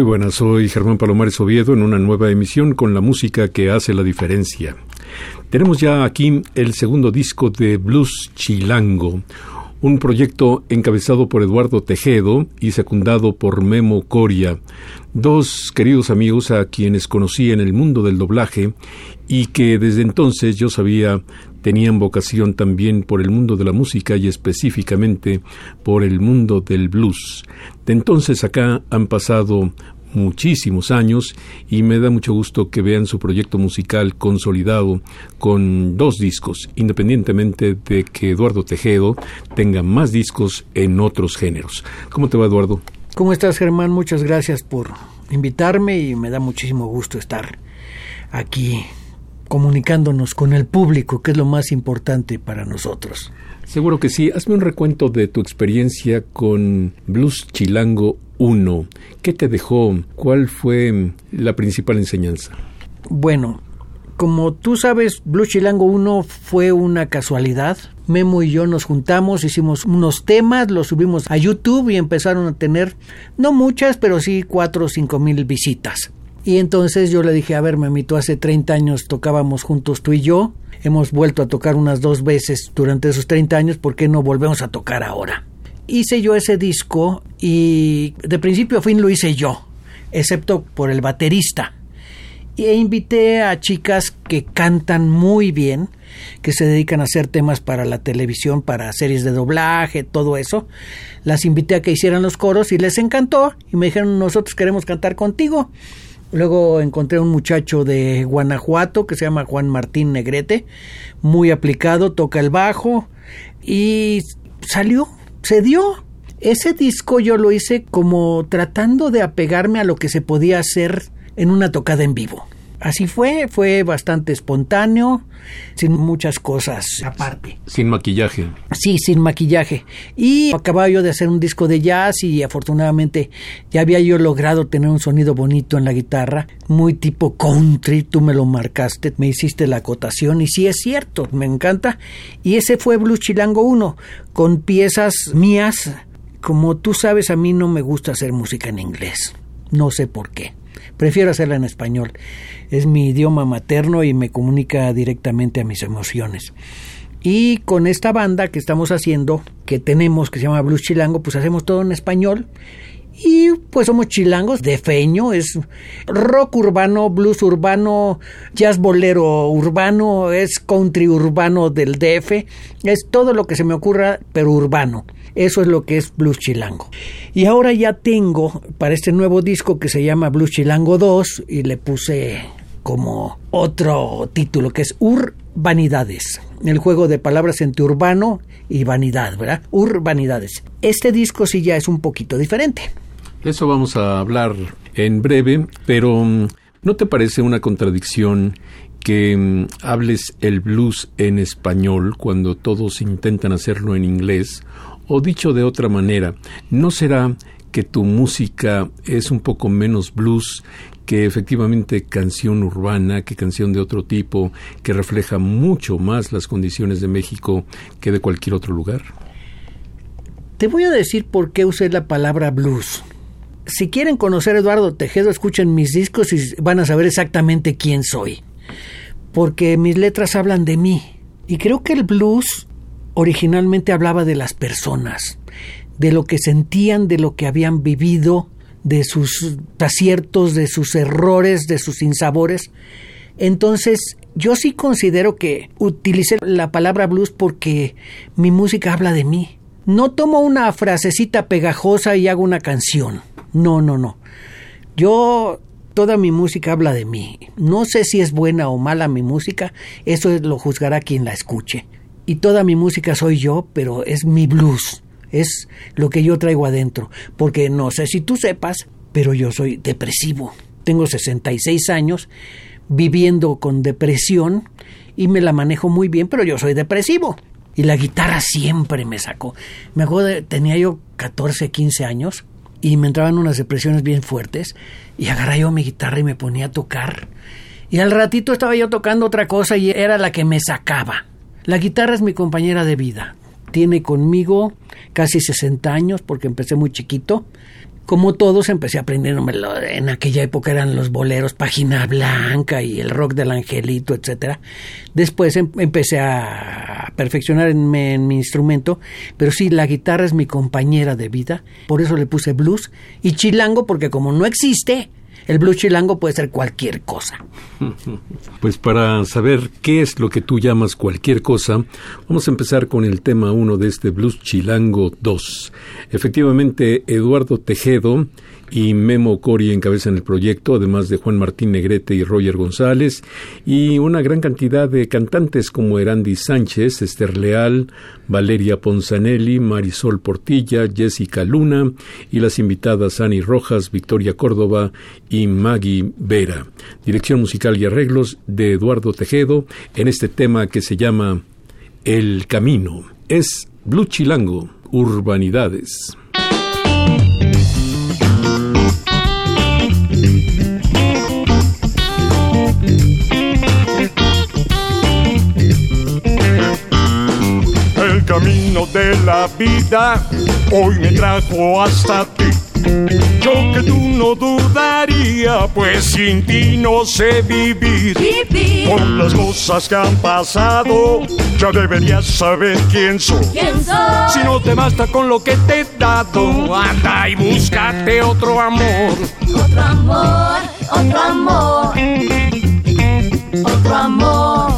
Muy buenas, soy Germán Palomares Oviedo en una nueva emisión con la música que hace la diferencia. Tenemos ya aquí el segundo disco de Blues Chilango, un proyecto encabezado por Eduardo Tejedo y secundado por Memo Coria, dos queridos amigos a quienes conocí en el mundo del doblaje y que desde entonces yo sabía tenían vocación también por el mundo de la música y específicamente por el mundo del blues. De entonces acá han pasado muchísimos años y me da mucho gusto que vean su proyecto musical consolidado con dos discos, independientemente de que Eduardo Tejedo tenga más discos en otros géneros. ¿Cómo te va Eduardo? ¿Cómo estás Germán? Muchas gracias por invitarme y me da muchísimo gusto estar aquí comunicándonos con el público, que es lo más importante para nosotros. Seguro que sí. Hazme un recuento de tu experiencia con Blues Chilango 1. ¿Qué te dejó? ¿Cuál fue la principal enseñanza? Bueno, como tú sabes, Blues Chilango 1 fue una casualidad. Memo y yo nos juntamos, hicimos unos temas, los subimos a YouTube y empezaron a tener, no muchas, pero sí cuatro o cinco mil visitas. Y entonces yo le dije, a ver, mamito, hace 30 años tocábamos juntos tú y yo, hemos vuelto a tocar unas dos veces durante esos 30 años, ¿por qué no volvemos a tocar ahora? Hice yo ese disco y de principio a fin lo hice yo, excepto por el baterista. E invité a chicas que cantan muy bien, que se dedican a hacer temas para la televisión, para series de doblaje, todo eso. Las invité a que hicieran los coros y les encantó y me dijeron, nosotros queremos cantar contigo. Luego encontré un muchacho de Guanajuato que se llama Juan Martín Negrete, muy aplicado, toca el bajo y salió, se dio. Ese disco yo lo hice como tratando de apegarme a lo que se podía hacer en una tocada en vivo. Así fue, fue bastante espontáneo, sin muchas cosas aparte. Sin maquillaje. Sí, sin maquillaje. Y acababa yo de hacer un disco de jazz y afortunadamente ya había yo logrado tener un sonido bonito en la guitarra, muy tipo country, tú me lo marcaste, me hiciste la acotación y sí es cierto, me encanta. Y ese fue Blues Chilango 1, con piezas mías. Como tú sabes, a mí no me gusta hacer música en inglés. No sé por qué. Prefiero hacerla en español. Es mi idioma materno y me comunica directamente a mis emociones. Y con esta banda que estamos haciendo, que tenemos, que se llama Blues Chilango, pues hacemos todo en español. Y pues somos chilangos de feño, es rock urbano, blues urbano, jazz bolero urbano, es country urbano del DF, es todo lo que se me ocurra, pero urbano. Eso es lo que es Blues Chilango. Y ahora ya tengo para este nuevo disco que se llama Blues Chilango 2 y le puse como otro título que es Urbanidades. El juego de palabras entre urbano y vanidad, ¿verdad? Urbanidades. Este disco sí ya es un poquito diferente. Eso vamos a hablar en breve, pero mm, ¿no te parece una contradicción que mm, hables el blues en español cuando todos intentan hacerlo en inglés o dicho de otra manera, ¿no será que tu música es un poco menos blues que efectivamente canción urbana, que canción de otro tipo, que refleja mucho más las condiciones de México que de cualquier otro lugar? Te voy a decir por qué usé la palabra blues. Si quieren conocer a Eduardo Tejedo, escuchen mis discos y van a saber exactamente quién soy. porque mis letras hablan de mí. Y creo que el blues originalmente hablaba de las personas, de lo que sentían, de lo que habían vivido, de sus aciertos, de sus errores, de sus insabores. Entonces, yo sí considero que utilicé la palabra blues porque mi música habla de mí. No tomo una frasecita pegajosa y hago una canción. No, no, no. Yo toda mi música habla de mí. No sé si es buena o mala mi música, eso lo juzgará quien la escuche. Y toda mi música soy yo, pero es mi blues, es lo que yo traigo adentro. Porque no sé si tú sepas, pero yo soy depresivo. Tengo 66 años viviendo con depresión y me la manejo muy bien, pero yo soy depresivo. Y la guitarra siempre me sacó. Me acuerdo, tenía yo 14, 15 años y me entraban unas depresiones bien fuertes y agarraba yo mi guitarra y me ponía a tocar. Y al ratito estaba yo tocando otra cosa y era la que me sacaba. La guitarra es mi compañera de vida. Tiene conmigo casi 60 años porque empecé muy chiquito como todos, empecé aprendiéndomelo. En aquella época eran los boleros Página Blanca y el rock del Angelito, etcétera. Después em, empecé a perfeccionar en, mi instrumento, pero sí, la guitarra es mi compañera de vida, por eso le puse blues y chilango, porque como no existe, el blues chilango puede ser cualquier cosa. Pues para saber qué es lo que tú llamas cualquier cosa, vamos a empezar con el tema 1 de este blues chilango 2. Efectivamente, Eduardo Tejedo y Memo Cori encabezan el proyecto, además de Juan Martín Negrete y Roger González, y una gran cantidad de cantantes como Erandi Sánchez, Esther Leal, Valeria Ponzanelli, Marisol Portilla, Jessica Luna y las invitadas Ani Rojas, Victoria Córdoba y Maggie Vera. Dirección musical y arreglos de Eduardo Tejedo en este tema que se llama El Camino. Es Blue Chilango, Urbanidades. Camino de la vida hoy me trajo hasta ti. Yo que tú no dudaría, pues sin ti no sé vivir. Por las cosas que han pasado, ya deberías saber quién soy. Si no te basta con lo que te he dado, anda y búscate otro amor. Otro amor, otro amor. Otro amor.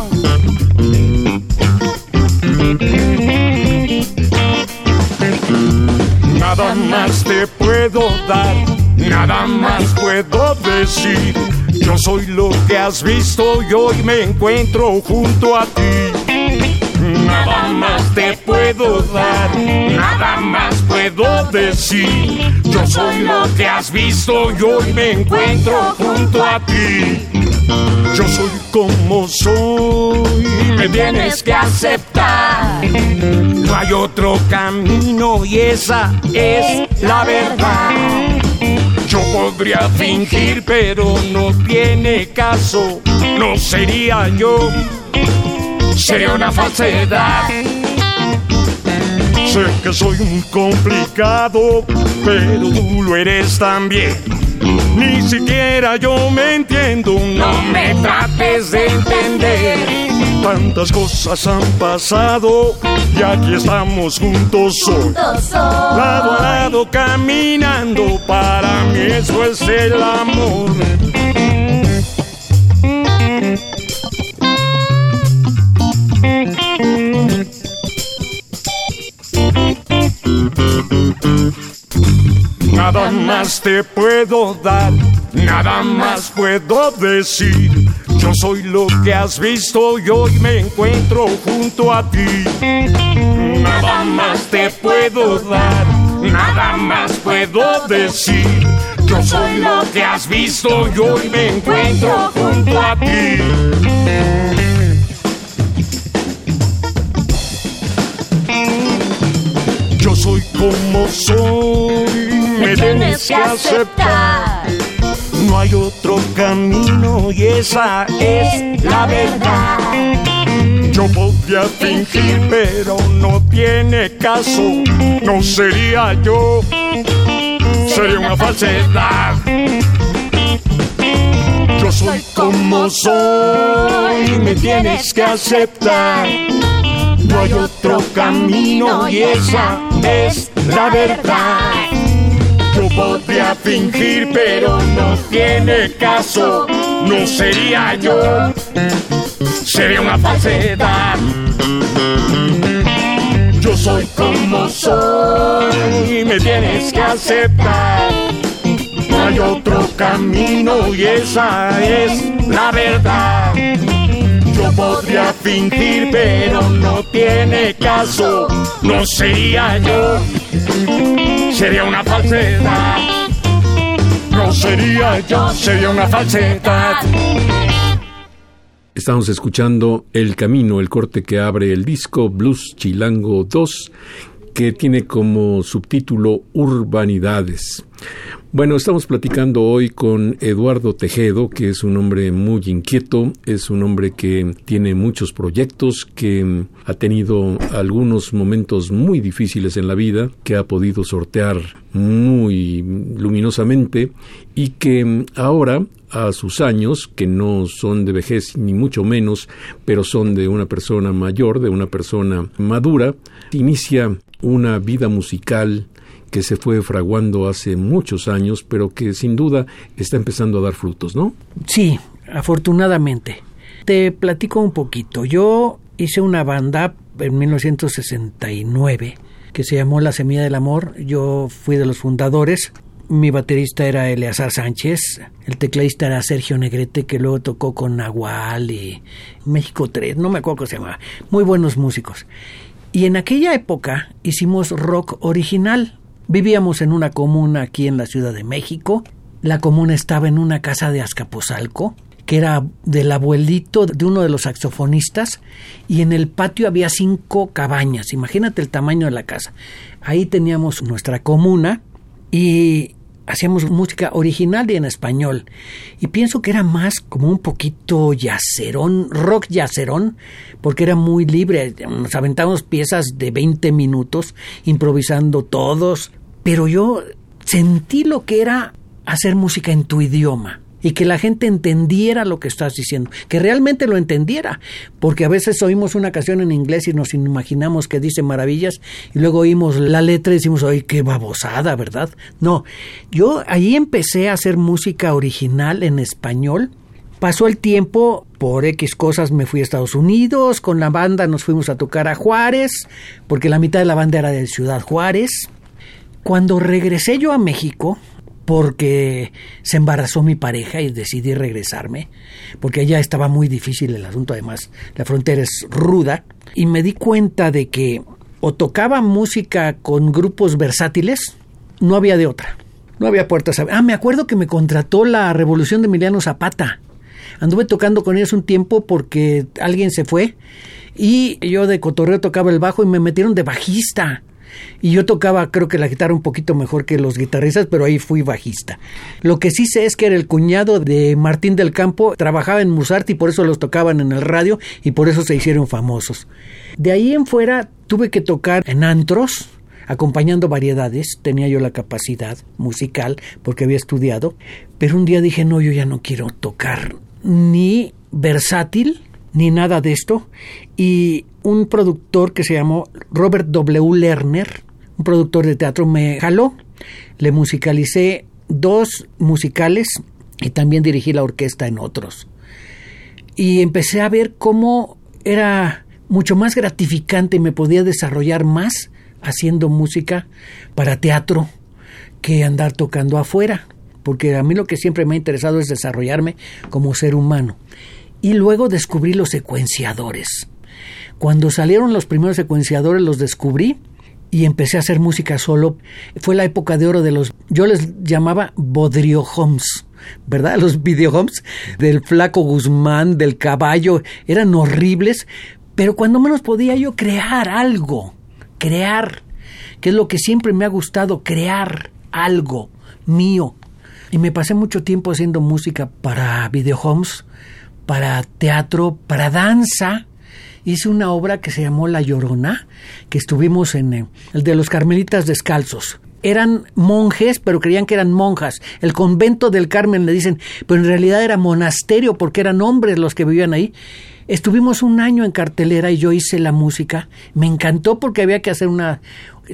Nada más te puedo dar, nada más puedo decir. Yo soy lo que has visto y hoy me encuentro junto a ti. Nada más te puedo dar, nada más puedo decir. Yo soy lo que has visto y hoy me encuentro junto a ti. Yo soy como soy, me tienes que aceptar. No hay otro camino y esa es la verdad. Yo podría fingir, pero no tiene caso. No sería yo, sería una falsedad. Sé que soy un complicado, pero tú lo eres también. Ni siquiera yo me entiendo, no me trates de entender. Tantas cosas han pasado y aquí estamos juntos hoy. Lado a lado caminando, para mí eso es el amor. Nada más te puedo dar, nada más puedo decir. Yo soy lo que has visto y hoy me encuentro junto a ti. Nada más te puedo dar, nada más puedo decir. Yo soy lo que has visto y hoy me encuentro junto a ti. Yo soy como soy, me tienes que aceptar. No hay otro camino y esa es la verdad. Yo podría fingir, pero no tiene caso. No sería yo, sería una falsedad. Yo soy como soy, me tienes que aceptar. No hay otro camino y esa es la verdad. Podría fingir, pero no tiene caso. No sería yo, sería una falsedad. Yo soy como soy, me tienes que aceptar. No hay otro camino y esa es la verdad. Podría fingir, pero no tiene caso. No sería yo, sería una falsedad. No sería yo, sería una falsedad. Estamos escuchando El Camino, el corte que abre el disco Blues Chilango 2, que tiene como subtítulo Urbanidades. Bueno, estamos platicando hoy con Eduardo Tejedo, que es un hombre muy inquieto, es un hombre que tiene muchos proyectos, que ha tenido algunos momentos muy difíciles en la vida, que ha podido sortear muy luminosamente y que ahora, a sus años, que no son de vejez ni mucho menos, pero son de una persona mayor, de una persona madura, inicia una vida musical que se fue fraguando hace muchos años, pero que sin duda está empezando a dar frutos, ¿no? Sí, afortunadamente. Te platico un poquito. Yo hice una banda en 1969 que se llamó La Semilla del Amor. Yo fui de los fundadores. Mi baterista era Eleazar Sánchez, el tecladista era Sergio Negrete, que luego tocó con Nahual y México 3, no me acuerdo cómo se llamaba. Muy buenos músicos. Y en aquella época hicimos rock original. Vivíamos en una comuna aquí en la Ciudad de México. La comuna estaba en una casa de Azcapotzalco, que era del abuelito de uno de los saxofonistas, y en el patio había cinco cabañas. Imagínate el tamaño de la casa. Ahí teníamos nuestra comuna y hacíamos música original y en español. Y pienso que era más como un poquito yacerón, rock yacerón, porque era muy libre. Nos aventábamos piezas de 20 minutos, improvisando todos. Pero yo sentí lo que era hacer música en tu idioma y que la gente entendiera lo que estás diciendo, que realmente lo entendiera, porque a veces oímos una canción en inglés y nos imaginamos que dice maravillas y luego oímos la letra y decimos, ay, qué babosada, ¿verdad? No, yo ahí empecé a hacer música original en español. Pasó el tiempo, por X cosas me fui a Estados Unidos, con la banda nos fuimos a tocar a Juárez, porque la mitad de la banda era de Ciudad Juárez. Cuando regresé yo a México, porque se embarazó mi pareja y decidí regresarme, porque allá estaba muy difícil el asunto, además la frontera es ruda, y me di cuenta de que o tocaba música con grupos versátiles, no había de otra, no había puertas. Ah, me acuerdo que me contrató la Revolución de Emiliano Zapata. Anduve tocando con ellos un tiempo porque alguien se fue y yo de cotorreo tocaba el bajo y me metieron de bajista. Y yo tocaba, creo que la guitarra un poquito mejor que los guitarristas, pero ahí fui bajista. Lo que sí sé es que era el cuñado de Martín del Campo, trabajaba en Musarte y por eso los tocaban en el radio y por eso se hicieron famosos. De ahí en fuera tuve que tocar en antros, acompañando variedades, tenía yo la capacidad musical porque había estudiado, pero un día dije, no, yo ya no quiero tocar ni versátil, ni nada de esto. Y un productor que se llamó Robert W. Lerner, un productor de teatro, me jaló. Le musicalicé dos musicales y también dirigí la orquesta en otros. Y empecé a ver cómo era mucho más gratificante y me podía desarrollar más haciendo música para teatro que andar tocando afuera, porque a mí lo que siempre me ha interesado es desarrollarme como ser humano. Y luego descubrí los secuenciadores. Cuando salieron los primeros secuenciadores los descubrí y empecé a hacer música solo. Fue la época de oro de los, yo les llamaba bodrio homes, ¿verdad? Los video homes del flaco Guzmán, del caballo, eran horribles, pero cuando menos podía yo crear algo, crear, que es lo que siempre me ha gustado, crear algo mío. Y me pasé mucho tiempo haciendo música para video homes, para teatro, para danza hice una obra que se llamó La Llorona, que estuvimos en eh, el de los Carmelitas Descalzos. Eran monjes, pero creían que eran monjas. El convento del Carmen le dicen, pero en realidad era monasterio porque eran hombres los que vivían ahí. Estuvimos un año en cartelera y yo hice la música. Me encantó porque había que hacer una...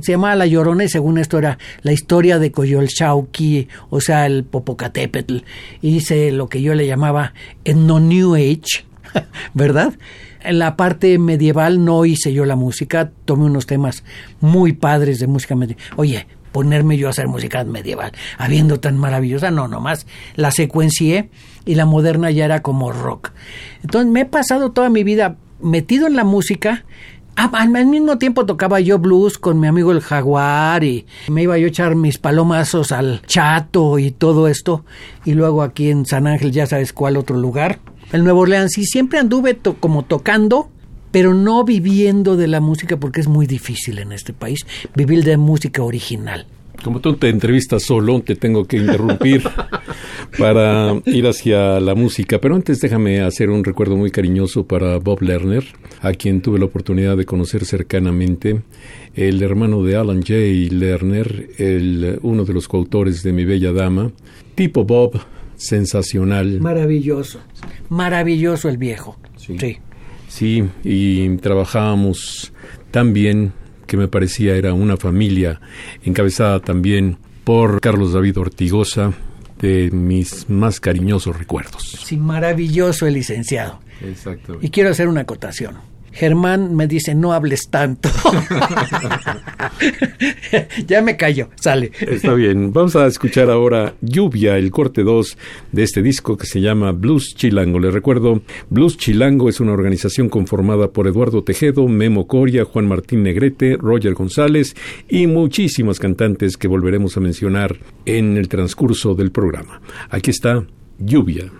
Se llamaba La Llorona y según esto era la historia de Coyolxauqui, o sea, el Popocatépetl. Hice lo que yo le llamaba etno New Age, ¿verdad? En la parte medieval no hice yo la música, tomé unos temas muy padres de música medieval. Oye, ponerme yo a hacer música medieval, habiendo tan maravillosa, no, nomás la secuencié y la moderna ya era como rock. Entonces me he pasado toda mi vida metido en la música. Ah, al mismo tiempo tocaba yo blues con mi amigo el jaguar y me iba yo a echar mis palomazos al chato y todo esto. Y luego aquí en San Ángel, ya sabes cuál otro lugar, el Nuevo Orleans. Y siempre anduve como tocando, pero no viviendo de la música porque es muy difícil en este país vivir de música original. Como tú te entrevistas solo, te tengo que interrumpir para ir hacia la música. Pero antes déjame hacer un recuerdo muy cariñoso para Bob Lerner, a quien tuve la oportunidad de conocer cercanamente, el hermano de Alan J. Lerner, el, uno de los coautores de Mi Bella Dama. Tipo Bob, sensacional. Maravilloso, maravilloso el viejo. Sí. Sí, y trabajábamos tan bien que me parecía era una familia encabezada también por Carlos David Ortigosa, de mis más cariñosos recuerdos. Sí, maravilloso el licenciado. Exacto. Y quiero hacer una acotación. Germán me dice, no hables tanto. ya me callo, sale. Está bien, vamos a escuchar ahora Lluvia, el corte 2 de este disco que se llama Blues Chilango. Les recuerdo, Blues Chilango es una organización conformada por Eduardo Tejedo, Memo Coria, Juan Martín Negrete, Roger González y muchísimos cantantes que volveremos a mencionar en el transcurso del programa. Aquí está Lluvia.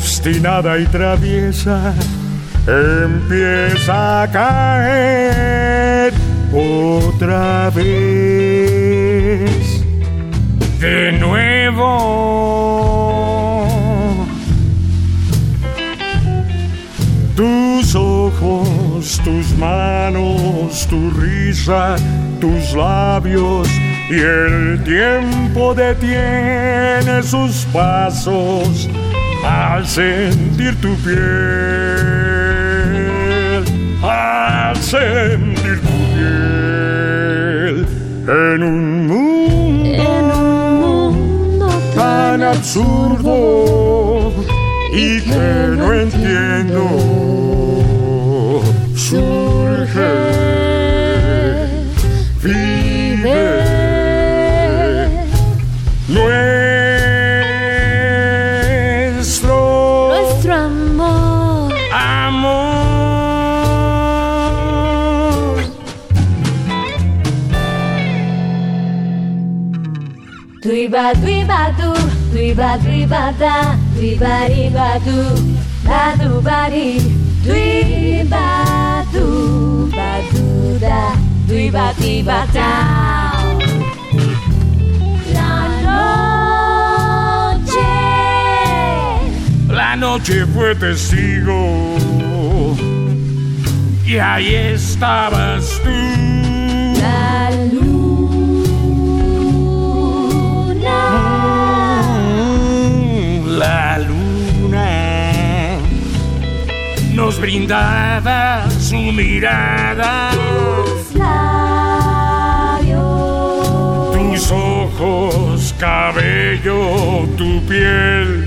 Obstinada y traviesa empieza a caer otra vez de nuevo. tus ojos, tus manos, tu risa, tus labios y el tiempo detiene sus pasos al sentir tu piel, al sentir tu piel en un mundo, tan absurdo y que no entiendo. Surge, vive, Duiba, duiba, du, duiba, duiba, da, duiba, riba, du, ba, du, ba, da, duiba, duiba, da. La noche, La noche fue testigo y ahí estabas tú. Nos brindaba su mirada, tus labios, tus ojos, cabello, tu piel.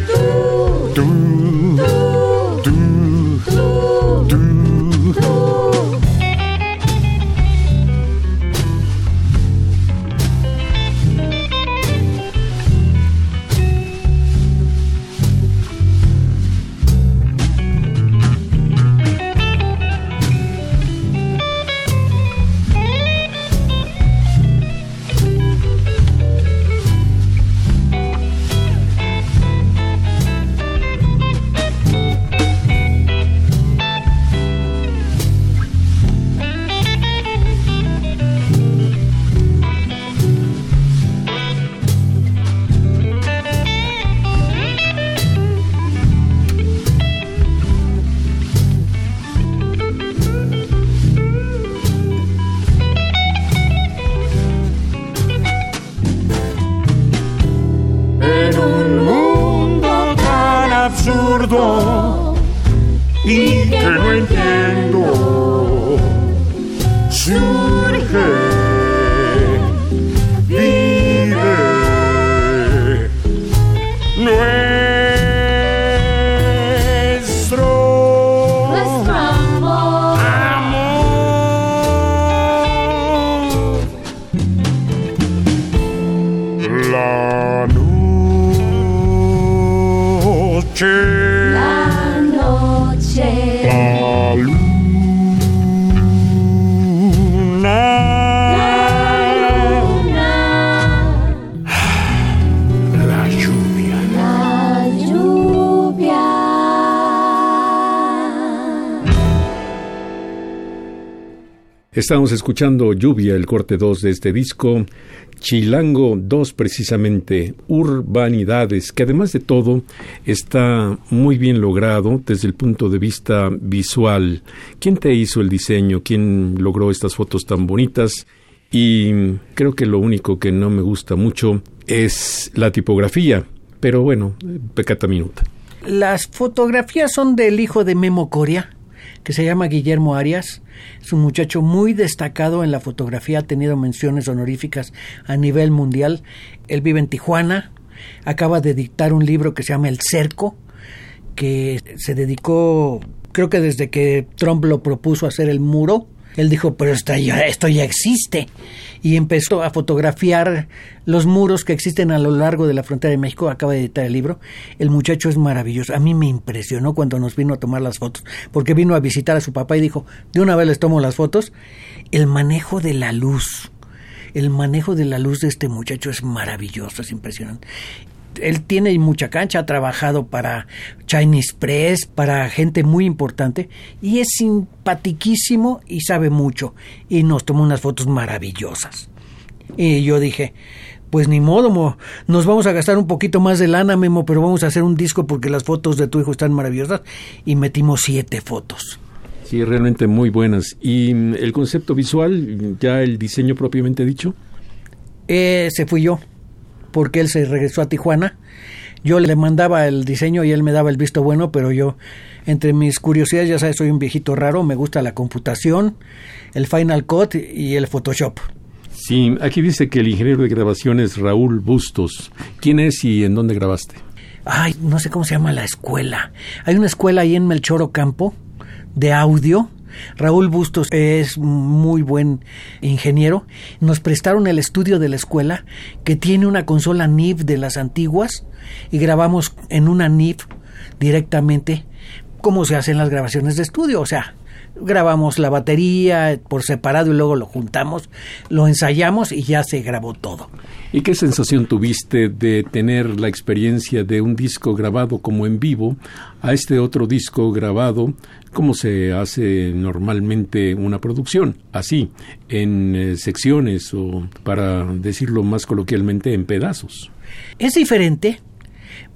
Que Estamos escuchando Lluvia, el corte 2 de este disco, Chilango 2 precisamente, Urbanidades, que además de todo está muy bien logrado desde el punto de vista visual. ¿Quién te hizo el diseño? ¿Quién logró estas fotos tan bonitas? Y creo que lo único que no me gusta mucho es la tipografía, pero bueno, pecata minuta. Las fotografías son del hijo de Memo Coria, que se llama Guillermo Arias. Es un muchacho muy destacado en la fotografía, ha tenido menciones honoríficas a nivel mundial. Él vive en Tijuana, acaba de dictar un libro que se llama El Cerco, que se dedicó, creo que desde que Trump lo propuso hacer el muro, él dijo, pero esto ya, esto ya existe. Y empezó a fotografiar los muros que existen a lo largo de la frontera de México. Acaba de editar el libro. El muchacho es maravilloso. A mí me impresionó cuando nos vino a tomar las fotos, porque vino a visitar a su papá y dijo, de una vez les tomo las fotos. El manejo de la luz. El manejo de la luz de este muchacho es maravilloso, es impresionante él tiene mucha cancha, ha trabajado para Chinese Press, para gente muy importante, y es simpatiquísimo y sabe mucho. Y nos tomó unas fotos maravillosas. Y yo dije, pues ni modo, mo, nos vamos a gastar un poquito más de lana, Memo, pero vamos a hacer un disco porque las fotos de tu hijo están maravillosas. Y metimos siete fotos. Sí, realmente muy buenas. ¿Y mm, el concepto visual, ya el diseño propiamente dicho? Ese fui yo, porque él se regresó a Tijuana. Yo le mandaba el diseño y él me daba el visto bueno, pero yo, entre mis curiosidades, ya sabes, soy un viejito raro, me gusta la computación, el Final Cut y el Photoshop. Sí, aquí dice que el ingeniero de grabación es Raúl Bustos. ¿Quién es y en dónde grabaste? Ay, no sé cómo se llama la escuela. Hay una escuela ahí en Melchor Ocampo de audio. Raúl Bustos es muy buen ingeniero. Nos prestaron el estudio de la escuela que tiene una consola NIV de las antiguas y grabamos en una NIV directamente como se hacen las grabaciones de estudio. O sea, grabamos la batería por separado y luego lo juntamos, lo ensayamos y ya se grabó todo. ¿Y qué sensación tuviste de tener la experiencia de un disco grabado como en vivo a este otro disco grabado como se hace normalmente una producción? Así, en eh, secciones o, para decirlo más coloquialmente, en pedazos. Es diferente.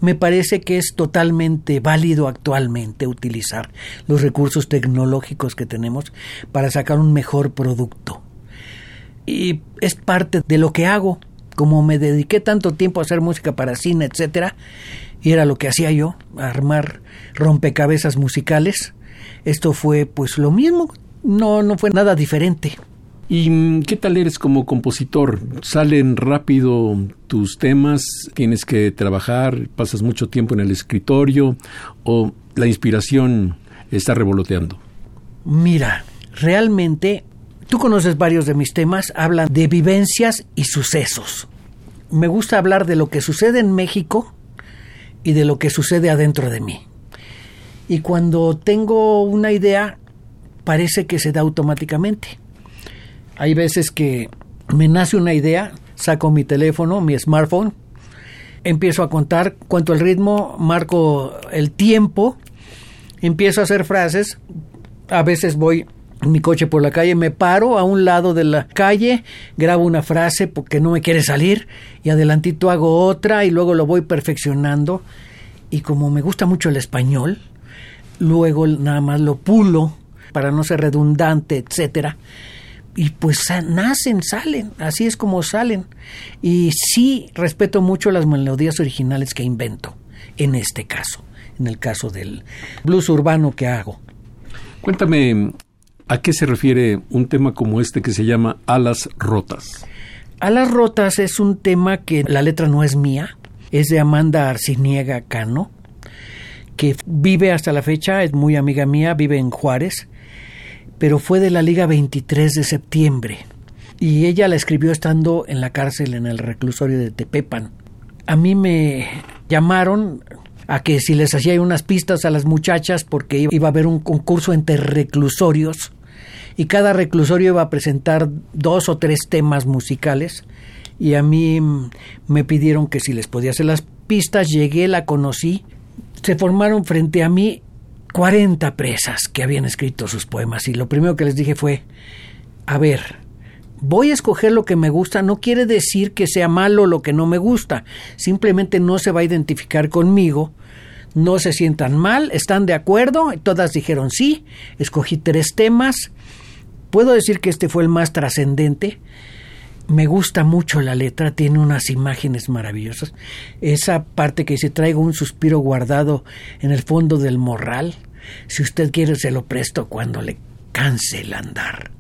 Me parece que es totalmente válido actualmente utilizar los recursos tecnológicos que tenemos para sacar un mejor producto. Y es parte de lo que hago. Como me dediqué tanto tiempo a hacer música para cine, etcétera, y era lo que hacía yo, armar rompecabezas musicales. Esto fue pues lo mismo, no no fue nada diferente. ¿Y qué tal eres como compositor? ¿Salen rápido tus temas? ¿Tienes que trabajar? ¿Pasas mucho tiempo en el escritorio? ¿O la inspiración está revoloteando? Mira, realmente tú conoces varios de mis temas, hablan de vivencias y sucesos. Me gusta hablar de lo que sucede en México y de lo que sucede adentro de mí. Y cuando tengo una idea, parece que se da automáticamente. Hay veces que me nace una idea, saco mi teléfono, mi smartphone, empiezo a contar, cuento el ritmo, marco el tiempo, empiezo a hacer frases, a veces voy en mi coche por la calle, me paro a un lado de la calle, grabo una frase porque no me quiere salir y adelantito hago otra y luego lo voy perfeccionando y como me gusta mucho el español, luego nada más lo pulo para no ser redundante, etcétera. Y pues nacen, salen, así es como salen. Y sí respeto mucho las melodías originales que invento, en este caso. en el caso del blues urbano que hago. Cuéntame, ¿a qué se refiere un tema como este que se llama Alas Rotas? Alas Rotas es un tema que la letra no es mía, es de Amanda Arciniega Cano, que vive hasta la fecha, es muy amiga mía, vive en Juárez, pero fue de la Liga 23 de septiembre. Y ella la escribió estando en la cárcel en el reclusorio de Tepepan. A mí me llamaron a que si les hacía unas pistas a las muchachas porque iba a haber un concurso entre reclusorios y cada reclusorio iba a presentar dos o tres temas musicales y a mí me pidieron que si les podía hacer las pistas, llegué, la conocí, se formaron frente a mí 40 presas que habían escrito sus poemas y lo primero que les dije fue, a ver, voy a escoger lo que me gusta, no quiere decir que sea malo lo que no me gusta, simplemente no se va a identificar conmigo, no se sientan mal, están de acuerdo, todas dijeron sí, escogí tres temas, puedo decir que este fue el más trascendente, me gusta mucho la letra, tiene unas imágenes maravillosas. Esa parte que dice traigo un suspiro guardado en el fondo del morral. Si usted quiere se lo presto cuando le canse el andar.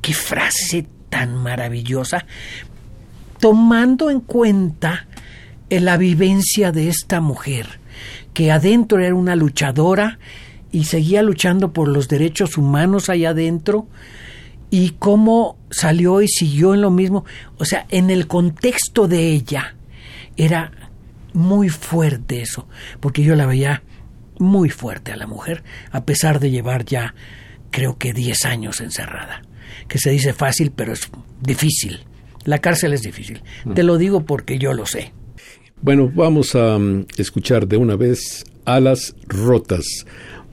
Qué frase tan maravillosa, tomando en cuenta la vivencia de esta mujer, que adentro era una luchadora y seguía luchando por los derechos humanos allá adentro, y cómo salió y siguió en lo mismo. O sea, en el contexto de ella era muy fuerte eso, porque yo la veía muy fuerte a la mujer, a pesar de llevar ya creo que 10 años encerrada, que se dice fácil, pero es difícil. La cárcel es difícil. Mm. Te lo digo porque yo lo sé. Bueno, vamos a mm, escuchar de una vez Alas Rotas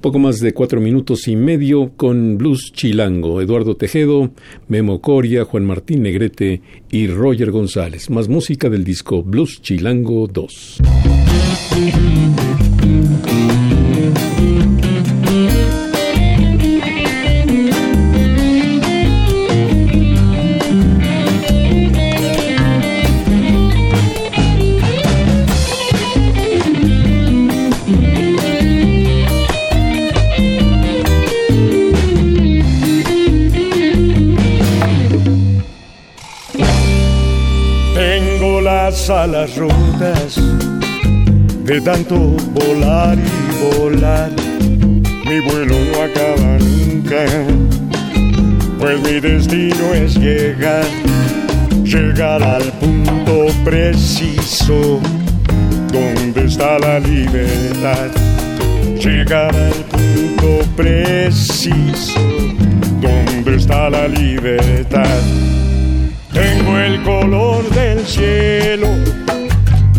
poco más de cuatro minutos y medio con Blues Chilango, Eduardo Tejedo, Memo Coria, Juan Martín Negrete y Roger González. Más música del disco Blues Chilango 2. A las rutas de tanto volar y volar. Mi vuelo no acaba nunca, pues mi destino es llegar, llegar al punto preciso donde está la libertad. Llegar al punto preciso donde está la libertad tengo el color del cielo,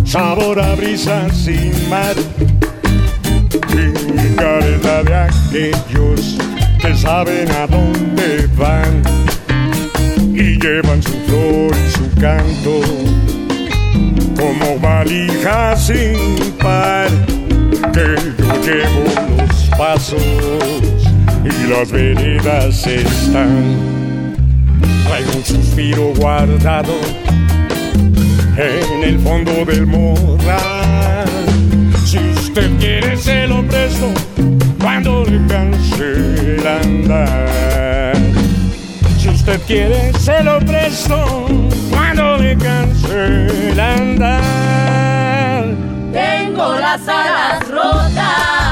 sabor a brisa sin mar. Y careta de aquellos que saben a dónde van y llevan su flor y su canto como valija sin par. Que yo llevo los pasos y las veredas están Traigo un suspiro guardado en el fondo del morral. Si usted quiere se lo presto cuando le canse el andar. Si usted quiere se lo presto cuando le canse el andar. Tengo las alas rotas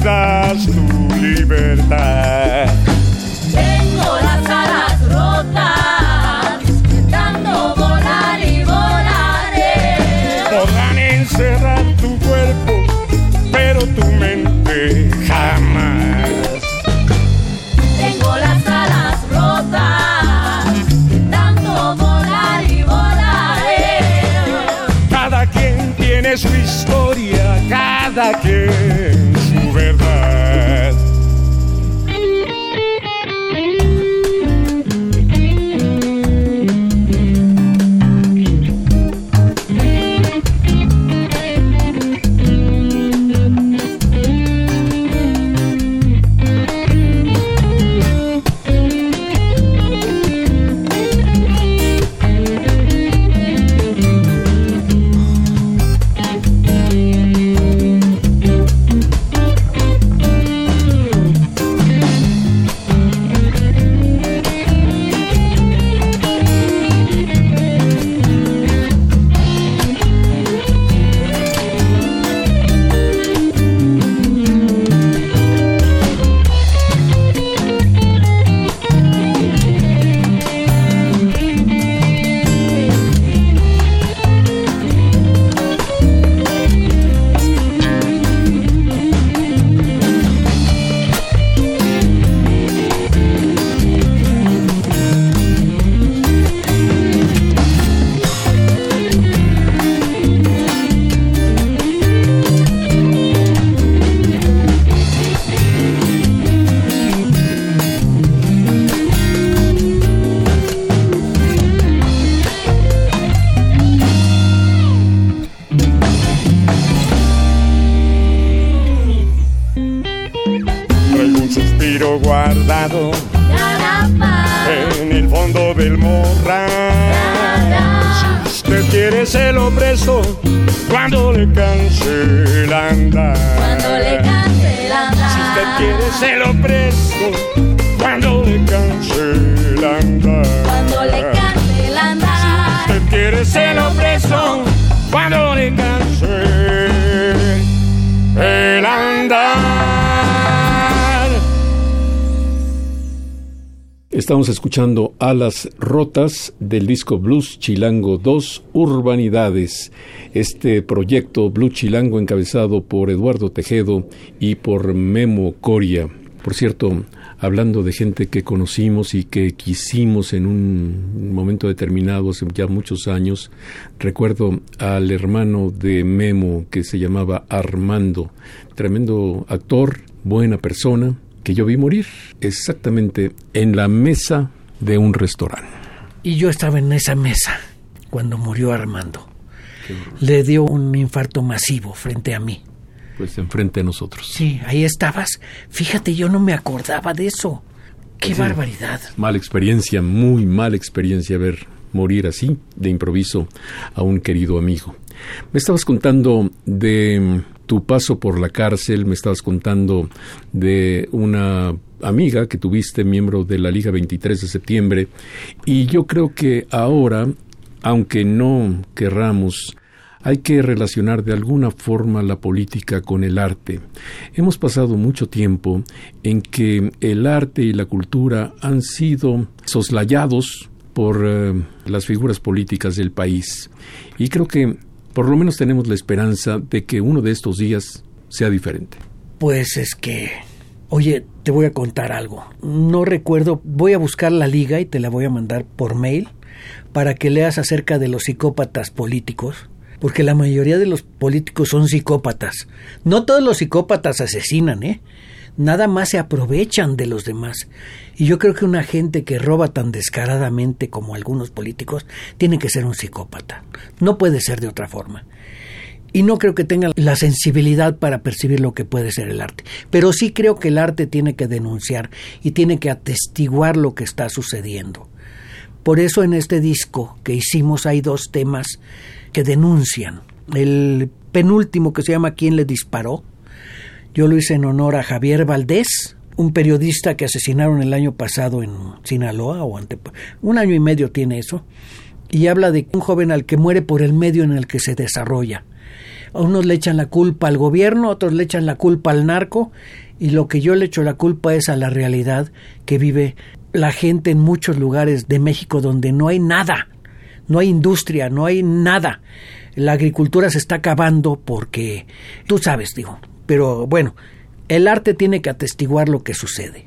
das tu libertad. Tengo las alas rotas, dando volar y volaré. Podrán encerrar tu cuerpo, pero tu mente jamás. Tengo las alas rotas, dando volar y volaré. Cada quien tiene su historia cada quien Alas Rotas del disco Blues Chilango 2 Urbanidades. Este proyecto Blues Chilango encabezado por Eduardo Tejedo y por Memo Coria. Por cierto, hablando de gente que conocimos y que quisimos en un momento determinado, hace ya muchos años, recuerdo al hermano de Memo que se llamaba Armando, tremendo actor, buena persona, que yo vi morir exactamente en la mesa de un restaurante. Y yo estaba en esa mesa cuando murió Armando. Le dio un infarto masivo frente a mí. Pues enfrente de nosotros. Sí, ahí estabas. Fíjate, yo no me acordaba de eso. Qué Sí. barbaridad. Mala experiencia, muy mala experiencia ver morir así, de improviso, a un querido amigo. Me estabas contando de tu paso por la cárcel, me estabas contando de una amiga que tuviste, miembro de la Liga 23 de septiembre, y yo creo que ahora, aunque no querramos, hay que relacionar de alguna forma la política con el arte. Hemos pasado mucho tiempo en que el arte y la cultura han sido soslayados por eh, las figuras políticas del país. Y creo que por lo menos tenemos la esperanza de que uno de estos días sea diferente. Pues es que... Oye, te voy a contar algo. No recuerdo, voy a buscar la liga y te la voy a mandar por mail para que leas acerca de los psicópatas políticos, porque la mayoría de los políticos son psicópatas. No todos los psicópatas asesinan, ¿eh? Nada más se aprovechan de los demás. Y yo creo que una gente que roba tan descaradamente como algunos políticos tiene que ser un psicópata. No puede ser de otra forma y no creo que tengan la sensibilidad para percibir lo que puede ser el arte. Pero sí creo que el arte tiene que denunciar y tiene que atestiguar lo que está sucediendo. Por eso en este disco que hicimos hay dos temas que denuncian. El penúltimo que se llama ¿Quién le disparó? Yo lo hice en honor a Javier Valdés, un periodista que asesinaron el año pasado en Sinaloa o ante un año y medio tiene eso y habla de un joven al que muere por el medio en el que se desarrolla. A unos le echan la culpa al gobierno, otros le echan la culpa al narco, y lo que yo le echo la culpa es a la realidad que vive la gente en muchos lugares de México donde no hay nada, no hay industria, no hay nada. La agricultura se está acabando porque, tú sabes, digo, pero bueno, el arte tiene que atestiguar lo que sucede.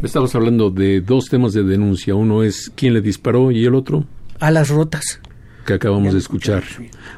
Estamos hablando de dos temas de denuncia. Uno es quién le disparó y el otro A las rotas. que acabamos de escuchar.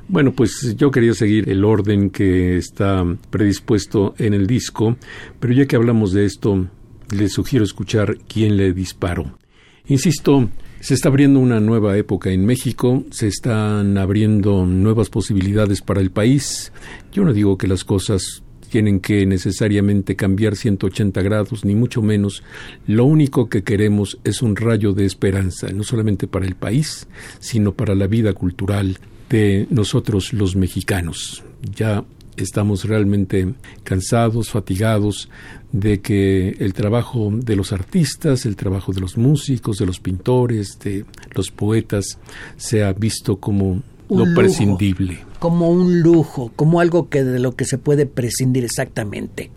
Bueno, pues yo quería seguir el orden que está predispuesto en el disco, pero ya que hablamos de esto, les sugiero escuchar quién le disparó. Insisto, se está abriendo una nueva época en México, se están abriendo nuevas posibilidades para el país. Yo no digo que las cosas tienen que necesariamente cambiar 180 grados, ni mucho menos. Lo único que queremos es un rayo de esperanza, no solamente para el país, sino para la vida cultural de nosotros los mexicanos. Ya estamos realmente cansados, fatigados de que el trabajo de los artistas, el trabajo de los músicos, de los pintores, de los poetas, sea visto como Un lo lujo. prescindible. Como un lujo, como algo que de lo que se puede prescindir exactamente.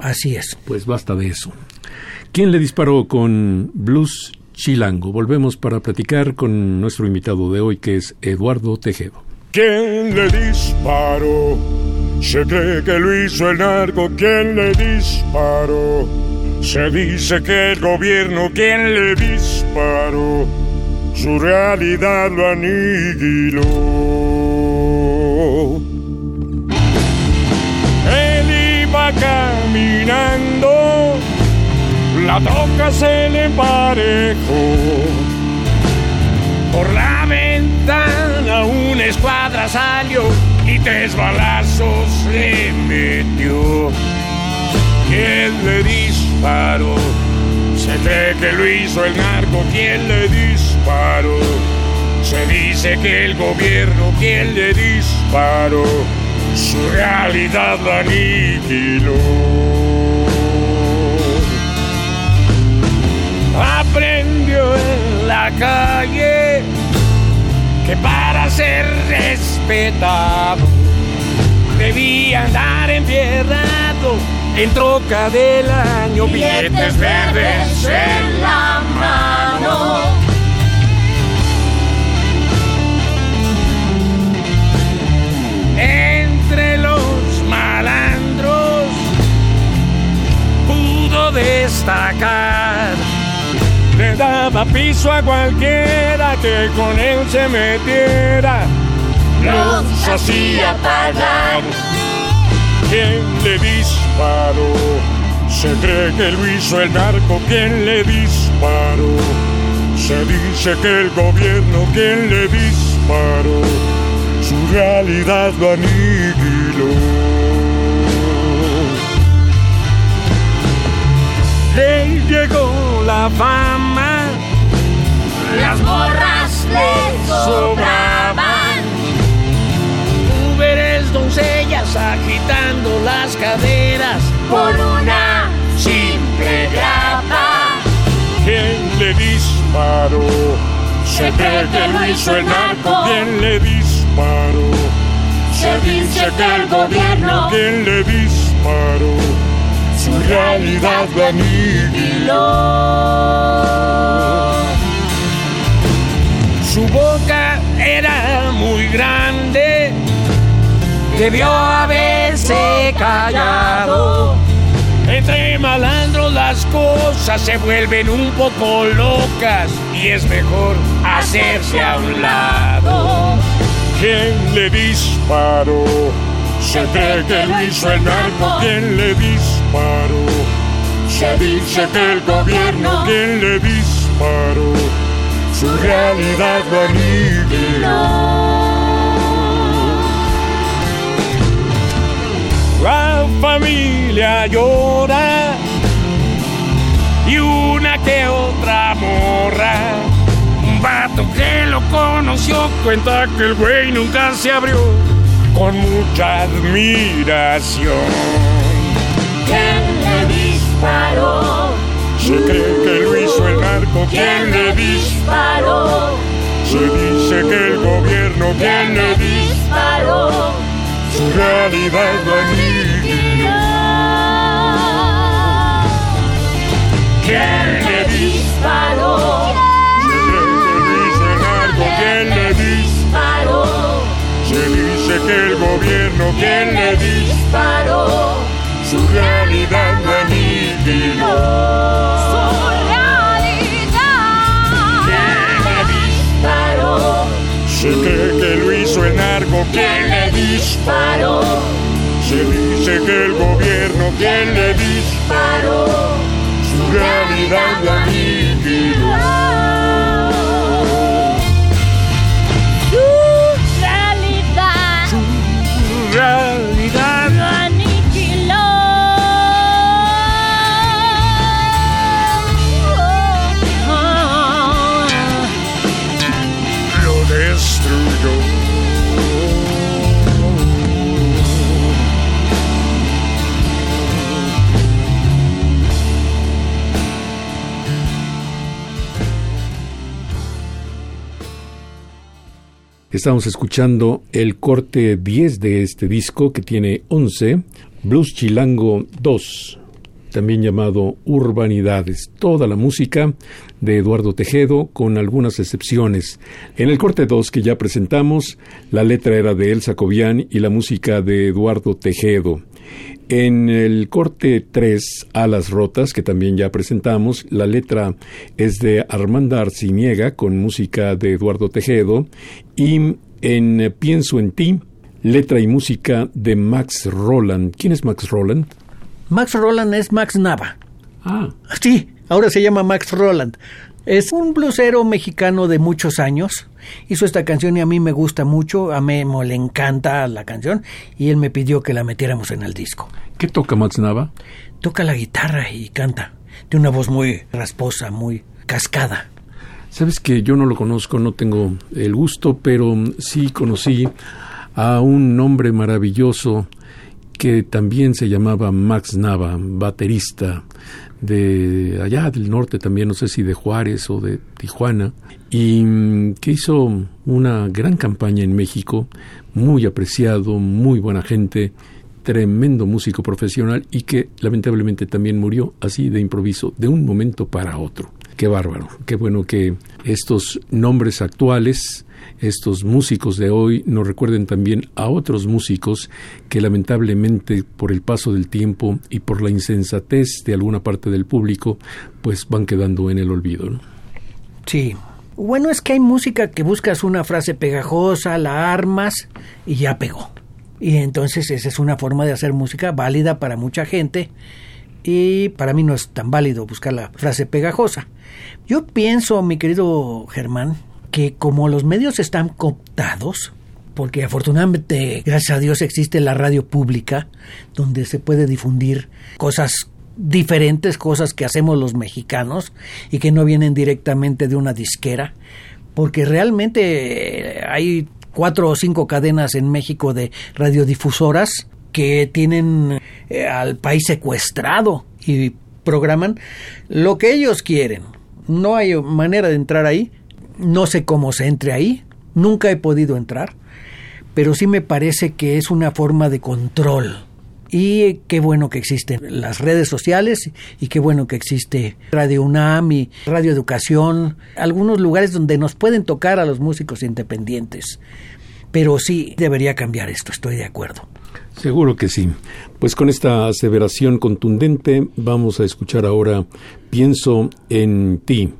Así es. Pues basta de eso. ¿Quién le disparó con Blues Chilango? Volvemos para platicar con nuestro invitado de hoy, que es Eduardo Tejedo. ¿Quién le disparó? Se cree que lo hizo el narco. ¿Quién le disparó? Se dice que el gobierno. ¿Quién le disparó? Su realidad lo aniquiló. Él iba caminando, la troca se le emparejó. Por la ventana una escuadra salió y tres balazos le metió. ¿Quién le disparó? Se cree que lo hizo el narco, ¿quién le disparó? Se dice que el gobierno, ¿quién le disparó? Su realidad la aniquiló. Aprendió en la calle que para ser respetado debía andar enterrado en troca del año, billetes verdes en la mano. Destacar. Le daba piso a cualquiera que con él se metiera. Los hacía pagar. ¿Quién le disparó? Se cree que lo hizo el narco, ¿quién le disparó? Se dice que el gobierno, ¿quién le disparó? Su realidad lo aniquiló. Le llegó la fama, Las morras le sobraban. mujeres doncellas agitando las caderas. por una simple grapa. ¿Quién le disparó? Se cree que lo hizo el narco. ¿Quién le disparó? Se dice que el gobierno ¿Quién le disparó? Su realidad lo aniquiló. Su boca era muy grande. Debió haberse callado. Entre malandros las cosas se vuelven un poco locas y es mejor hacerse a un lado. ¿Quién le disparó? Se cree que lo hizo el narco. ¿Quién le disparó? Se dice que el gobierno. ¿Quién le disparó? Su realidad lo aniquiló. La familia llora y una que otra morra. Un vato que lo conoció cuenta que el güey nunca se abrió con mucha admiración. ¿Quién le disparó? Se cree que lo hizo el narco, ¿quién le disparó? Se dice que el gobierno, ¿quién le disparó? Su realidad lo aniquiló. ¿Quién le disparó? Se cree que lo hizo el narco, ¿quién le disparó? Se dice que el gobierno, ¿quién le disparó? Su realidad lo aniquiló. disparó? Se cree que lo hizo el narco, ¿quién le disparó? Se dice que el gobierno, ¿quién le disparó? Su realidad lo aniquiló. Estamos escuchando el corte 10 de este disco que tiene 11, Blues Chilango 2, también llamado Urbanidades. Toda la música de Eduardo Tejedo, con algunas excepciones. En el corte 2 que ya presentamos, la letra era de Elsa Cobian y la música de Eduardo Tejedo. En el corte 3, Alas Rotas, que también ya presentamos, la letra es de Armanda Arciniega con música de Eduardo Tejedo y en Pienso en ti, letra y música de Max Roland. ¿Quién es Max Roland? Max Roland es Max Nava. Ah, Sí, ahora se llama Max Roland. Es un blusero mexicano de muchos años. Hizo esta canción y a mí me gusta mucho. A Memo le encanta la canción y él me pidió que la metiéramos en el disco. ¿Qué toca Max Nava? Toca la guitarra y canta. Tiene una voz muy rasposa, muy cascada. Sabes que yo no lo conozco, no tengo el gusto, pero sí conocí a un hombre maravilloso que también se llamaba Max Nava, baterista de allá del norte también, no sé si de Juárez o de Tijuana, y mm, que hizo una gran campaña en México, muy apreciado, muy buena gente, tremendo músico profesional y que lamentablemente también murió así de improviso, de un momento para otro. Qué bárbaro, qué bueno que estos nombres actuales estos músicos de hoy nos recuerden también a otros músicos que lamentablemente por el paso del tiempo y por la insensatez de alguna parte del público, pues van quedando en el olvido. Sí. Bueno, es que hay música que buscas una frase pegajosa, la armas y ya pegó. Y entonces esa es una forma de hacer música válida para mucha gente y para mí no es tan válido buscar la frase pegajosa. Yo pienso, mi querido Germán, que como los medios están cooptados, porque afortunadamente, gracias a Dios, existe la radio pública, donde se puede difundir cosas diferentes, cosas que hacemos los mexicanos y que no vienen directamente de una disquera, porque realmente hay cuatro o cinco cadenas en México de radiodifusoras que tienen eh, al país secuestrado y programan lo que ellos quieren. No hay manera de entrar ahí no sé cómo se entre ahí, nunca he podido entrar, pero sí me parece que es una forma de control. Y qué bueno que existen las redes sociales y qué bueno que existe Radio UNAM y Radio Educación, algunos lugares donde nos pueden tocar a los músicos independientes. Pero sí debería cambiar esto, estoy de acuerdo. Seguro que sí. Pues con esta aseveración contundente vamos a escuchar ahora Pienso en ti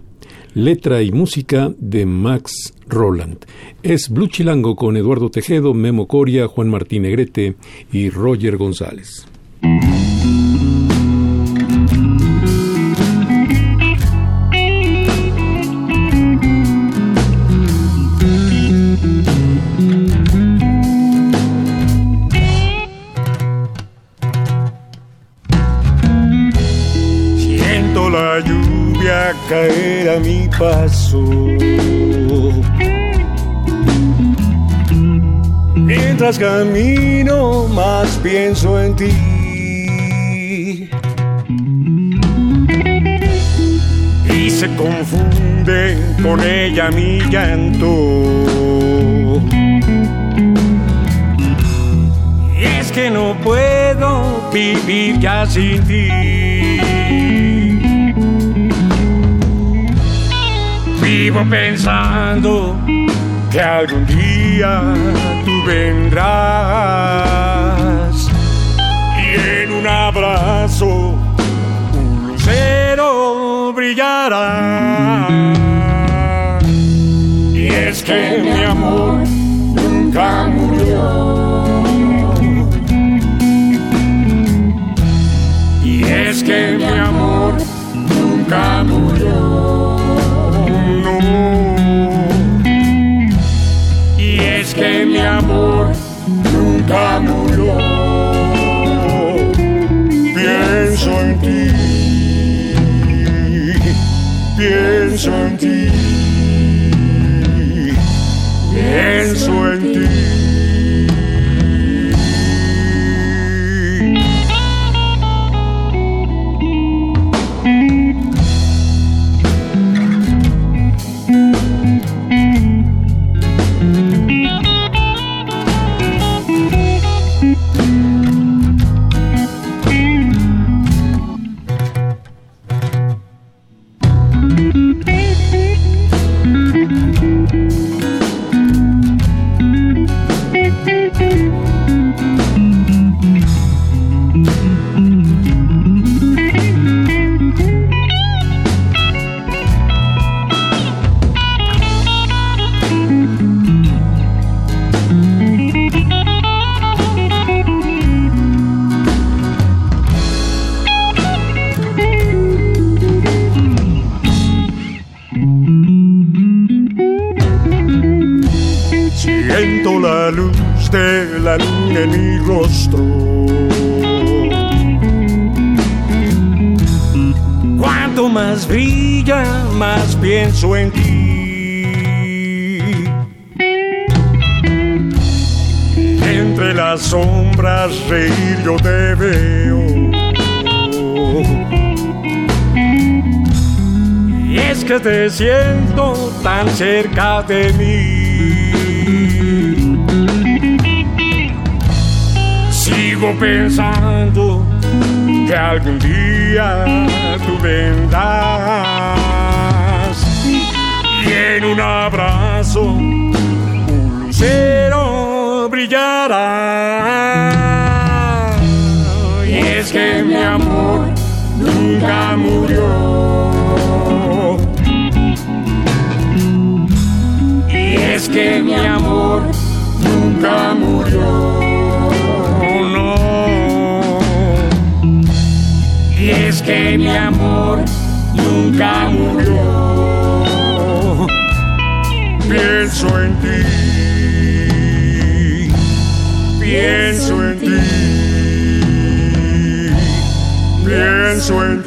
letra y música de Max Roland. Es Blue Chilango con Eduardo Tejedo, Memo Coria, Juan Martín Negrete y Roger González. Mientras camino, más pienso en ti. Y se confunde con ella mi llanto. Y es que no puedo vivir ya sin ti. Vivo pensando que algún día tú vendrás y en un abrazo un lucero brillará. Y es que mi amor nunca murió. Y es que mi amor nunca murió. Amor nunca murió. Pienso en ti, pienso en ti, mi rostro. Cuanto más brilla, más pienso en ti. Entre las sombras reír yo te veo. Y es que te siento tan cerca de mí. Sigo pensando que algún día tú vendrás y en un abrazo un lucero brillará. Y es que mi amor nunca murió. Y es que mi amor nunca murió. Que mi amor nunca murió. Pienso en ti. Pienso en ti. Pienso en ti.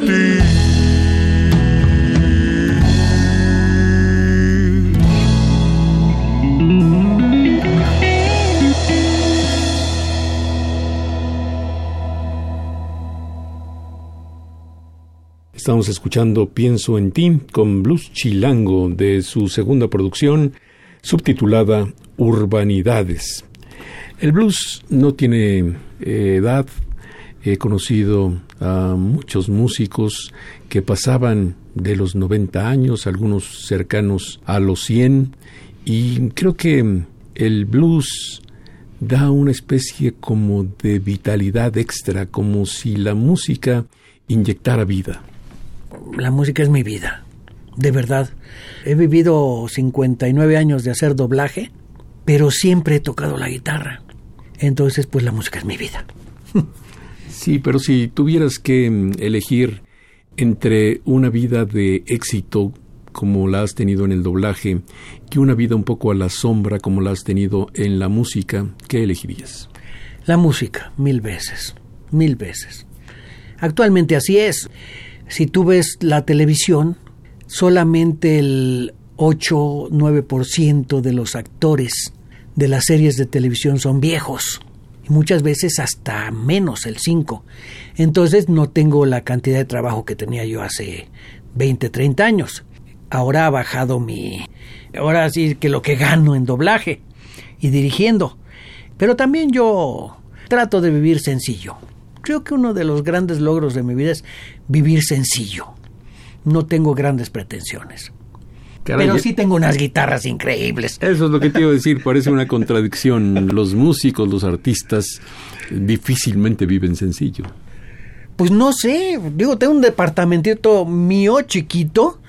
Estamos escuchando Pienso en ti con Blues Chilango de su segunda producción subtitulada Urbanidades. El blues no tiene eh, edad. He conocido a muchos músicos que pasaban de los 90 años, algunos cercanos a los 100, y creo que el blues da una especie como de vitalidad extra, como si la música inyectara vida la música es mi vida, de verdad. He vivido 59 años de hacer doblaje, pero siempre he tocado la guitarra. Entonces, pues la música es mi vida. Sí, pero si tuvieras que mm, elegir entre una vida de éxito como la has tenido en el doblaje y una vida un poco a la sombra como la has tenido en la música, ¿qué elegirías? La música, mil veces, mil veces. Actualmente así es si tú ves la televisión, solamente el 8-9% de los actores de las series de televisión son viejos y muchas veces hasta menos el 5. Entonces no tengo la cantidad de trabajo que tenía yo hace 20, 30 años. Ahora ha bajado mi... Ahora sí que lo que gano en doblaje y dirigiendo. Pero también yo trato de vivir sencillo creo que uno de los grandes logros de mi vida es vivir sencillo. No tengo grandes pretensiones. pero sí tengo unas guitarras increíbles. Eso es lo que te iba a decir, parece una contradicción. Los músicos, los artistas, difícilmente viven sencillo. Pues no sé, digo, tengo un departamentito mío chiquito